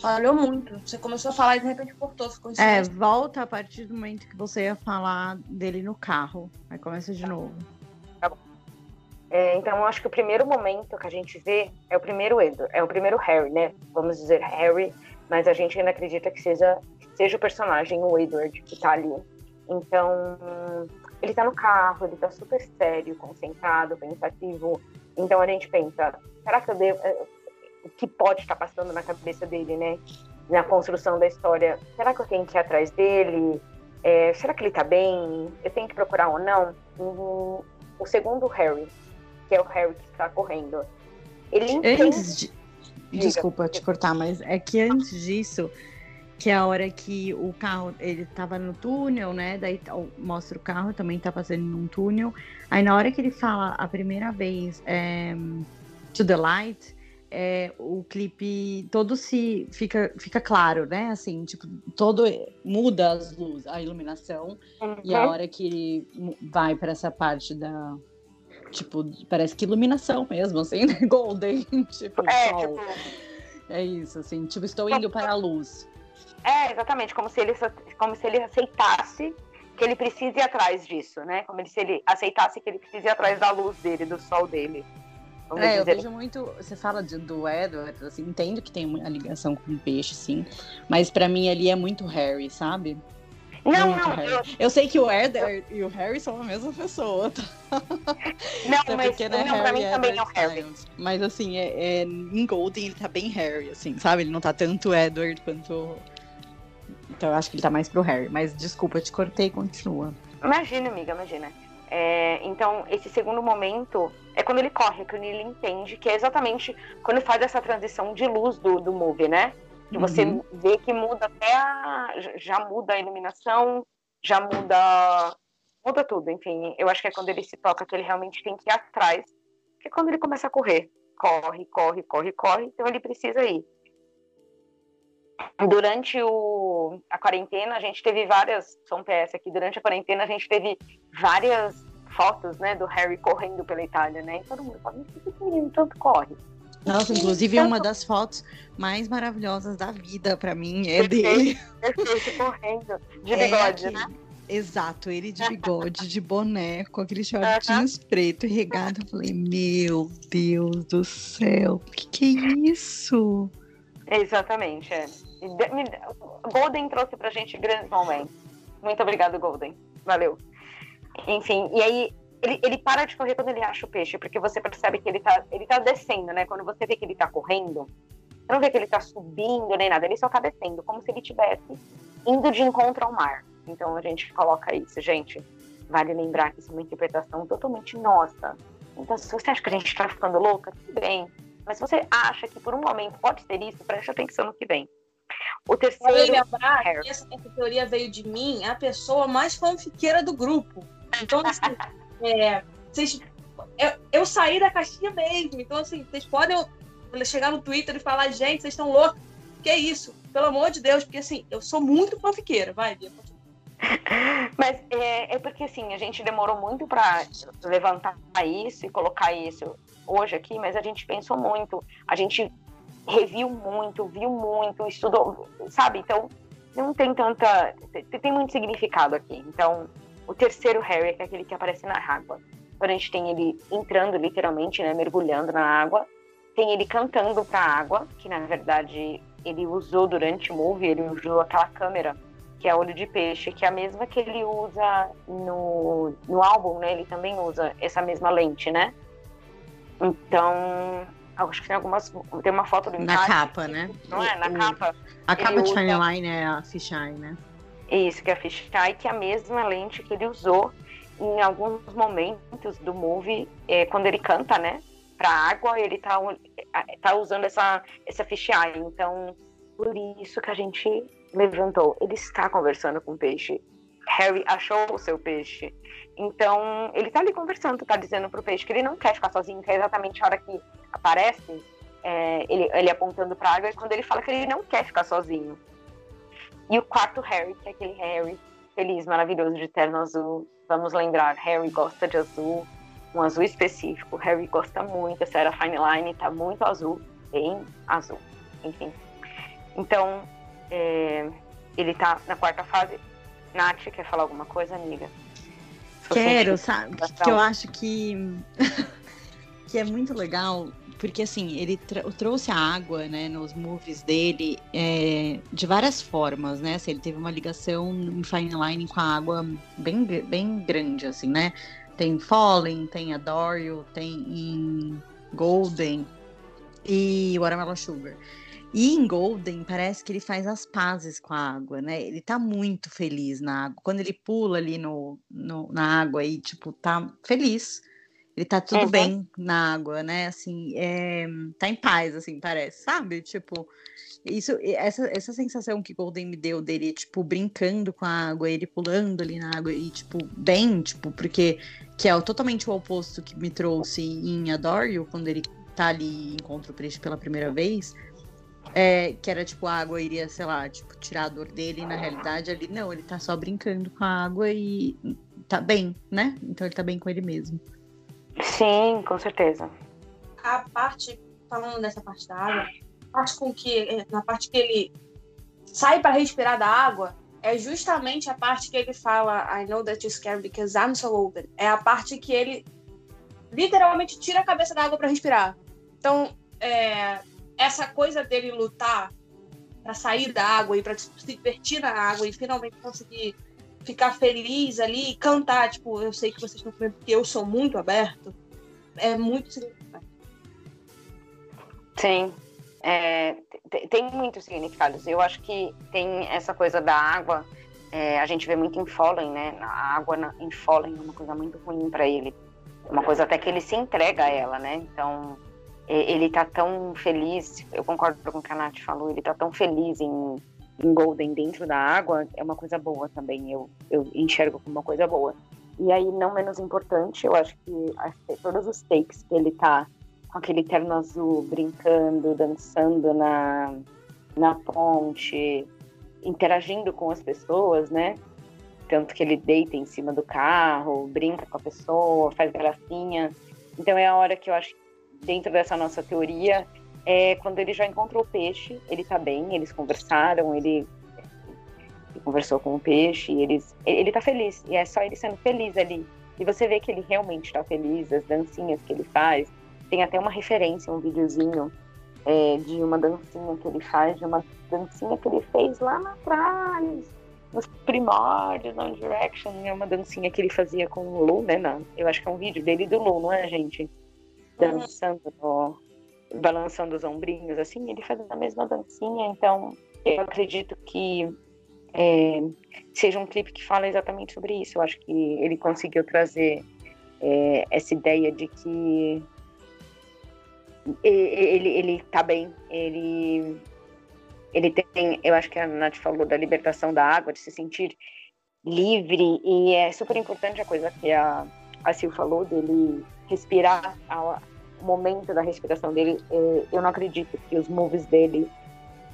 falhou muito. Você começou a falar e de repente cortou, ficou em
É, volta a partir do momento que você ia falar dele no carro. Aí começa de novo.
É, então, eu acho que o primeiro momento que a gente vê é o primeiro Edward, é o primeiro Harry, né? Vamos dizer Harry, mas a gente ainda acredita que seja, seja o personagem, o Edward, que tá ali. Então, ele tá no carro, ele tá super sério, concentrado, pensativo. Então a gente pensa, será que eu devo. eh, O que pode estar passando na cabeça dele, né? Na construção da história. Será que eu tenho que ir atrás dele? É, será que ele tá bem? Eu tenho que procurar ou não? Hum, o segundo Harry, que é o Harry que está correndo. Ele entende.
Antes de... Desculpa te cortar, mas é que antes disso, que é a hora que o carro, ele tava no túnel, né? Daí tá- mostra o carro, também tá passando num túnel. Aí na hora que ele fala a primeira vez é, To the Light, é, o clipe todo se fica, fica claro, né? Assim, tipo, todo muda as luzes, a iluminação. E a
Uhum.
hora que ele vai pra essa parte da. Tipo, parece que iluminação mesmo, assim, né? Golden, tipo,
É,
sol.
tipo,
É isso, assim, tipo, estou indo para a luz.
É, exatamente, como se ele como se ele aceitasse que ele precisa ir atrás disso, né? Como se ele aceitasse que ele precisa ir atrás da luz dele, do sol dele. Vamos
É, eu vejo muito. Você fala de- do Edward, assim, entendo que tem a ligação com o peixe, sim. Mas pra mim ali é muito Harry, sabe?
Não,
muito
não,
Harry.
eu,
Eu sei que o Edward e o Harry são a mesma pessoa, tá?
não
Até
mas
porque, né,
não, pra mim
Harry
também é o Harry.
Mas assim, é, é- em Golden ele tá bem Harry, assim, sabe? Ele não tá tanto Edward quanto. Então eu acho que ele tá mais pro Harry. Mas desculpa, eu te cortei, continua.
Imagina, amiga, imagina. É, então, esse segundo momento é quando ele corre, quando ele entende que é exatamente quando faz essa transição de luz do, do movie, né? Que você
Uhum.
vê que muda até a. Já muda a iluminação, já muda. Muda tudo, enfim. Eu acho que é quando ele se toca que ele realmente tem que ir atrás. Que é quando ele começa a correr. Corre, corre, corre, corre. Então ele precisa ir. Durante o, a quarentena, a gente teve várias. Um PS aqui. Durante a quarentena, a gente teve várias fotos, né, do Harry correndo pela Itália, né? E todo mundo fala, por que esse menino tanto corre?
Nossa, inclusive uma das fotos mais maravilhosas da vida pra mim é dele.
Perfeito, correndo. De
É
bigode, né?
Exato, ele de bigode, de boné, com aqueles shortinhos preto e regado. Eu falei, meu Deus do céu, que que é isso?
Exatamente, é. Golden trouxe pra gente grandes momentos. Muito obrigado, Golden. Valeu. Enfim, e aí ele, ele para de correr quando ele acha o peixe, porque você percebe que ele tá, ele tá descendo, né? Quando você vê que ele tá correndo, você não vê que ele tá subindo nem nada, ele só tá descendo, como se ele estivesse indo de encontro ao mar. Então a gente coloca isso, gente. Vale lembrar que isso é uma interpretação totalmente nossa. Então, se você acha que a gente tá ficando louca, tudo bem. Mas se você acha que por um momento pode ser isso, preste atenção no que vem. O
Vale
terceiro.
lembrar
Harry.
que essa, essa teoria veio de mim, a pessoa mais fanfiqueira do grupo. Então, assim, é, vocês, eu, eu saí da caixinha mesmo. Então, assim, vocês podem chegar no Twitter e falar, gente, vocês estão loucos. Que é isso? Pelo amor de Deus, porque assim, eu sou muito fanfiqueira. Vai, Bia.
Mas é, é porque assim, a gente demorou muito para levantar isso e colocar isso hoje aqui, mas a gente pensou muito, a gente reviu muito, viu muito, estudou, sabe? Então não tem tanta. Tem, muito significado aqui. Então, o terceiro Harry é aquele que aparece na água. Então a gente tem ele entrando literalmente, né? Mergulhando na água. Tem ele cantando pra água, que na verdade ele usou durante o movie, ele usou aquela câmera que é olho de peixe, que é a mesma que ele usa no, no álbum, né? Ele também usa essa mesma lente, né? Então, acho que tem algumas. Tem uma foto do
Na
encarte,
capa, né?
Não é? Na
O-
capa.
A capa de
usa-
Shine Line é a Fisheye, né?
Isso, que é a fisheye, que é a mesma lente que ele usou em alguns momentos do movie, é, quando ele canta, né? Pra água, ele tá, tá usando essa, essa fisheye. Então, por isso que a gente levantou. Ele está conversando com o peixe. Harry achou o seu peixe. Então, ele tá ali conversando, tá dizendo pro peixe que ele não quer ficar sozinho, que é exatamente a hora que aparece é, ele, ele apontando pra água, é quando ele fala que ele não quer ficar sozinho. E o quarto Harry, que é aquele Harry feliz, maravilhoso, de terno azul. Vamos lembrar, Harry gosta de azul, um azul específico. Harry gosta muito, a Sarah Fine Line tá muito azul, bem azul. Enfim. Então, é, ele tá na quarta fase. Nath, quer falar alguma coisa, amiga?
Quero, sabe? Que eu acho que, que é muito legal porque assim, ele trouxe a água, né, nos movies dele é, de várias formas, né? Assim, ele teve uma ligação em Fine Line com a água bem, bem grande, assim, né? Tem Fallen, tem Adore You, tem em Golden e Watermelon Sugar. E em Golden, parece que ele faz as pazes com a água, né? Ele tá muito feliz na água. Quando ele pula ali no, no na água e, tipo, tá feliz ele tá tudo bem na água, né? Assim, é, tá em paz, assim, parece, sabe? Tipo, isso, essa, essa sensação que Golden me deu dele, tipo, brincando com a água, ele pulando ali na água e, tipo, bem, tipo, porque que é totalmente o oposto que me trouxe em Adore You, quando ele tá ali e encontra o peixe pela primeira vez. É, que era tipo, a água iria, sei lá, tipo, tirar a dor dele, e na realidade ali não, ele tá só brincando com a água e tá bem, né? Então ele tá bem com ele mesmo.
Sim, com certeza.
A parte, falando dessa parte da água, parte com que, eh, na parte que ele sai para respirar da água, é justamente a parte que ele fala I know that you're scared because I'm so open. É a parte que ele literalmente tira a cabeça da água para respirar. Então, é, essa coisa dele lutar para sair da água e para se divertir na água e finalmente conseguir ficar feliz ali cantar, tipo, eu sei que vocês estão falando porque eu sou muito aberto, é muito significante.
Sim, é, tem muitos significados. Eu acho que tem essa coisa da água, é, a gente vê muito em Fallen, né? A água na, em Fallen é uma coisa muito ruim para ele. É uma coisa até que ele se entrega a ela, né? Então, ele tá tão feliz, eu concordo com o que a Nath falou, ele tá tão feliz em em Golden dentro da água é uma coisa boa também. Eu, eu enxergo como uma coisa boa. E aí, não menos importante, eu acho que todos os takes que ele tá com aquele terno azul, brincando, dançando na, na ponte, interagindo com as pessoas, né? Tanto que ele deita em cima do carro, brinca com a pessoa, faz gracinha. Então é a hora que eu acho, dentro dessa nossa teoria, é quando ele já encontrou o peixe, ele tá bem, eles conversaram, ele, ele conversou com o peixe, eles, ele tá feliz, e é só ele sendo feliz ali. E você vê que ele realmente tá feliz, as dancinhas que ele faz. Tem até uma referência, um videozinho é, de uma dancinha que ele faz, de uma dancinha que ele fez lá atrás, nos primórdios One Direction. É uma dancinha que ele fazia com o Lu, né? Não, eu acho que é um vídeo dele do Lu, não é, gente? Dançando no, balançando os ombrinhos, assim, ele faz a mesma dancinha, então eu acredito que é, seja um clipe que fala exatamente sobre isso. Eu acho que ele conseguiu trazer é, essa ideia de que ele, ele tá bem, ele, ele tem, eu acho que a Nath falou da libertação da água, de se sentir livre, e é super importante a coisa que a, a Sil falou, dele respirar a, momento da respiração dele, é, eu não acredito que os moves dele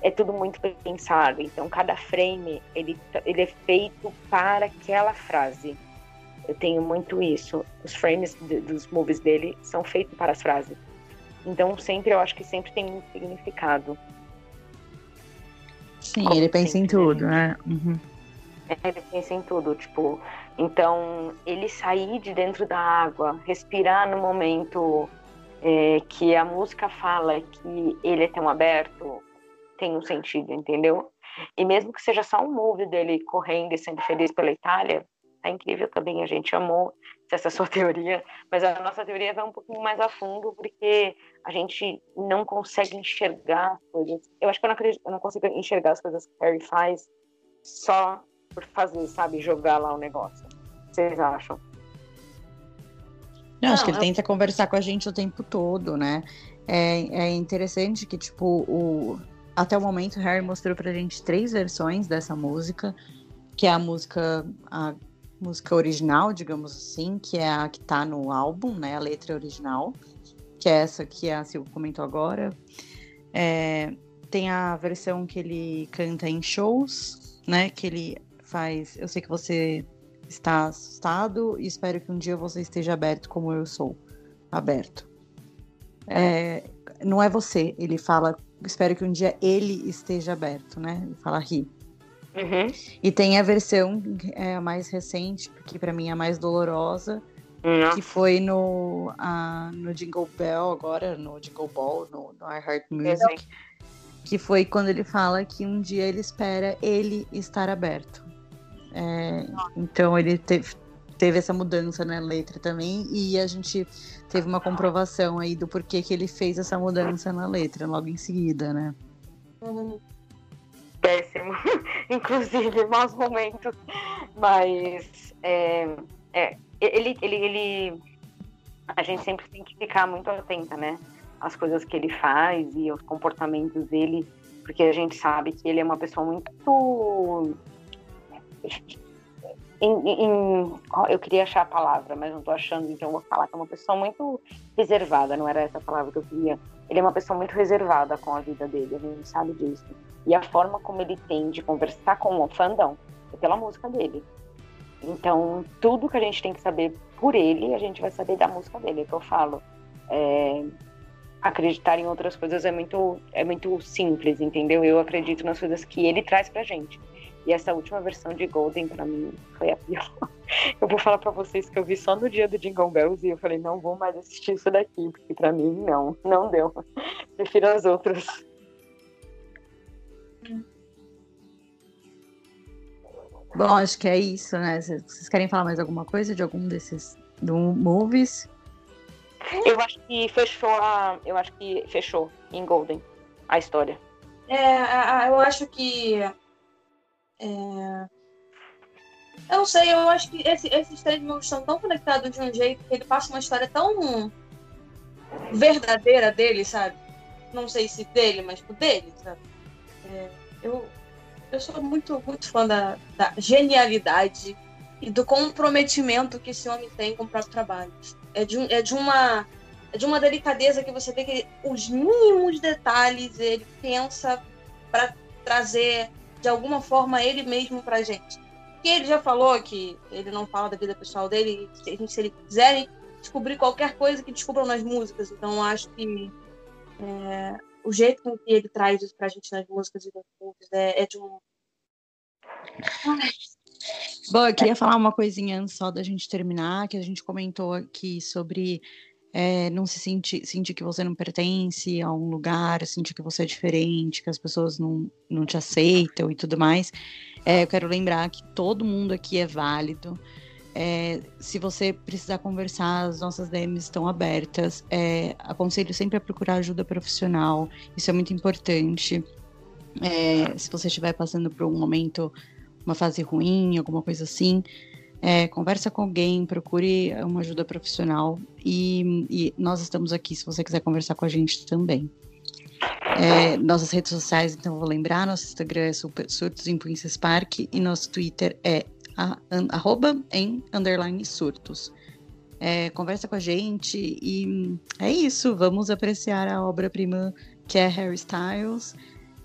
é tudo muito pensado. Então, cada frame ele, ele é feito para aquela frase. Eu tenho muito isso. Os frames de, dos movies dele são feitos para as frases. Então, sempre eu acho que sempre tem um significado.
Sim, Como ele pensa sempre, em tudo, né? Uhum.
É, ele pensa em tudo, tipo. Então, ele sair de dentro da água, respirar no momento é, que a música fala que ele é tão aberto, tem um sentido, entendeu? E mesmo que seja só um move dele correndo e sendo feliz pela Itália, tá incrível também, a gente amou essa sua teoria, mas a nossa teoria vai um pouquinho mais a fundo, porque a gente não consegue enxergar as coisas. Eu acho que eu não, acredito, eu não consigo enxergar as coisas que Harry faz só por fazer, sabe? Jogar lá o negócio. Vocês acham?
Não, acho que ele
eu-
tenta conversar com a gente o tempo todo, né? É, é interessante que, tipo, o, até o momento o Harry mostrou pra gente três versões dessa música, que é a música, a música original, digamos assim, que é a que tá no álbum, né? A letra original, que é essa que a Silvia comentou agora. É, tem a versão que ele canta em shows, né? Que ele faz. Eu sei que você está assustado e espero que um dia você esteja aberto como eu sou. Aberto. É, não é você, ele fala, espero que um dia ele esteja aberto, né? Ele fala ri.
Uhum.
E tem a versão é mais recente, que pra mim é a mais dolorosa,
Não.
que foi no, a- no Jingle Bell agora, no Jingle Ball, no, no I Heart Music, que foi quando ele fala que um dia ele espera ele estar aberto. É, então ele teve, teve essa mudança na letra também, e a gente teve uma comprovação aí do porquê que ele fez essa mudança na letra logo em seguida, né?
Uhum.
péssimo, inclusive maus momentos, mas é, é, ele, ele, ele, a gente sempre tem que ficar muito atenta, né, às coisas que ele faz e aos comportamentos dele, porque a gente sabe que ele é uma pessoa muito em- em- eu queria achar a palavra, mas não tô achando, então vou falar que é uma pessoa muito reservada, não era essa a palavra que eu queria. Ele é uma pessoa muito reservada com a vida dele, a gente sabe disso. E a forma como ele tem de conversar com o fandom é pela música dele. Então, tudo que a gente tem que saber por ele, a gente vai saber da música dele, é que eu falo. É, acreditar em outras coisas é muito, é muito simples, entendeu? Eu acredito nas coisas que ele traz pra gente. E essa última versão de Golden, pra mim, foi a pior. Eu vou falar pra vocês que eu vi só no dia do Jingle Bells e eu falei, não vou mais assistir isso daqui, porque pra mim, não, não deu. Prefiro as outras.
Bom, acho que é isso, né? Vocês vocês querem falar mais alguma coisa de algum desses do movies?
Eu acho que fechou a. Eu acho que fechou em Golden a história.
É, a- a- eu acho que. É, Eu não sei, eu acho que esse- esses três mundos estão tão conectados de um jeito que ele passa uma história tão verdadeira dele, sabe? Não sei se dele, mas tipo, dele, sabe? É, eu, eu sou muito, muito fã da, da genialidade e do comprometimento que esse homem tem com o próprio trabalho. É de, um- é de uma é de uma delicadeza que você vê que ele- os mínimos detalhes ele pensa para trazer de alguma forma ele mesmo pra gente. Porque ele já falou que ele não fala da vida pessoal dele, se, gente- se ele quiserem descobrir qualquer coisa que descubram nas músicas. Então acho que é, o jeito com que ele traz isso pra gente nas músicas e nos filmes é, é de um.
Bom, eu queria falar uma coisinha antes só da gente terminar, que a gente comentou aqui sobre é, não se sentir, sentir que você não pertence a um lugar, sentir que você é diferente, que as pessoas não, não te aceitam e tudo mais. É, eu quero lembrar que todo mundo aqui é válido. É, se você precisar conversar, as nossas DMs estão abertas. É, aconselho sempre a procurar ajuda profissional, isso é muito importante. É, se você estiver passando por um momento uma fase ruim, alguma coisa assim, é, conversa com alguém, procure uma ajuda profissional e, e nós estamos aqui se você quiser conversar com a gente também. É, nossas redes sociais, então vou lembrar, nosso Instagram é super, Surtos em Princess Park e nosso Twitter é a, an, arroba em underline surtos. É, conversa com a gente e é isso, vamos apreciar a obra-prima que é Harry Styles.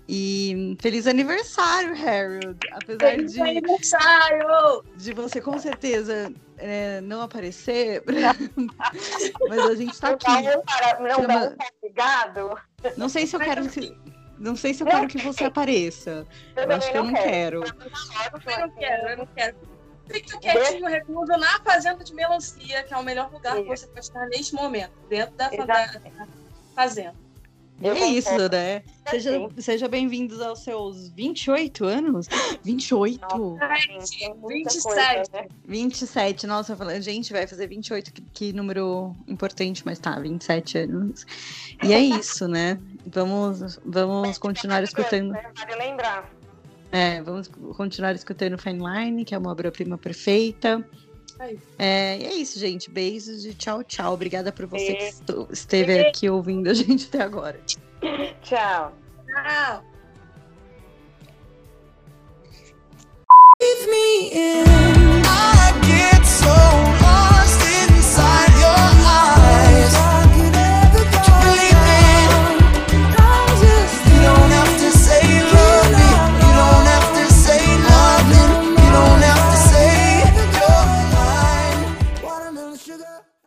E feliz aniversário, Harold! Apesar
Feliz
de,
aniversário!
de você com certeza é, não aparecer, mas a gente tá aqui.
Não, para, não convidado.
Não sei se eu quero que. Não sei se eu quero que você apareça. Eu acho que eu não quero.
Eu não quero, eu não quero. Fica quietinho, recluso na fazenda de melancia, que é o melhor lugar que você pode estar neste momento, dentro da fazenda.
Eu
é isso, né? Seja, seja bem-vindos aos seus 28 anos? 28?
Gente, tem muita
27.
coisa, né?
27, nossa, eu falei, gente, vai fazer 28, que, que número importante, mas tá, 27 anos. E é isso, né? Vamos, vamos continuar escutando.
Né? Vale lembrar.
É, vamos continuar escutando Fine Line, que é uma obra-prima perfeita.
Aí.
É, e é isso, gente. Beijos e tchau, tchau. Obrigada por você que
Beijo.
estu- esteve aqui ouvindo a gente até agora.
Tchau.
Tchau.
Leave me in. I give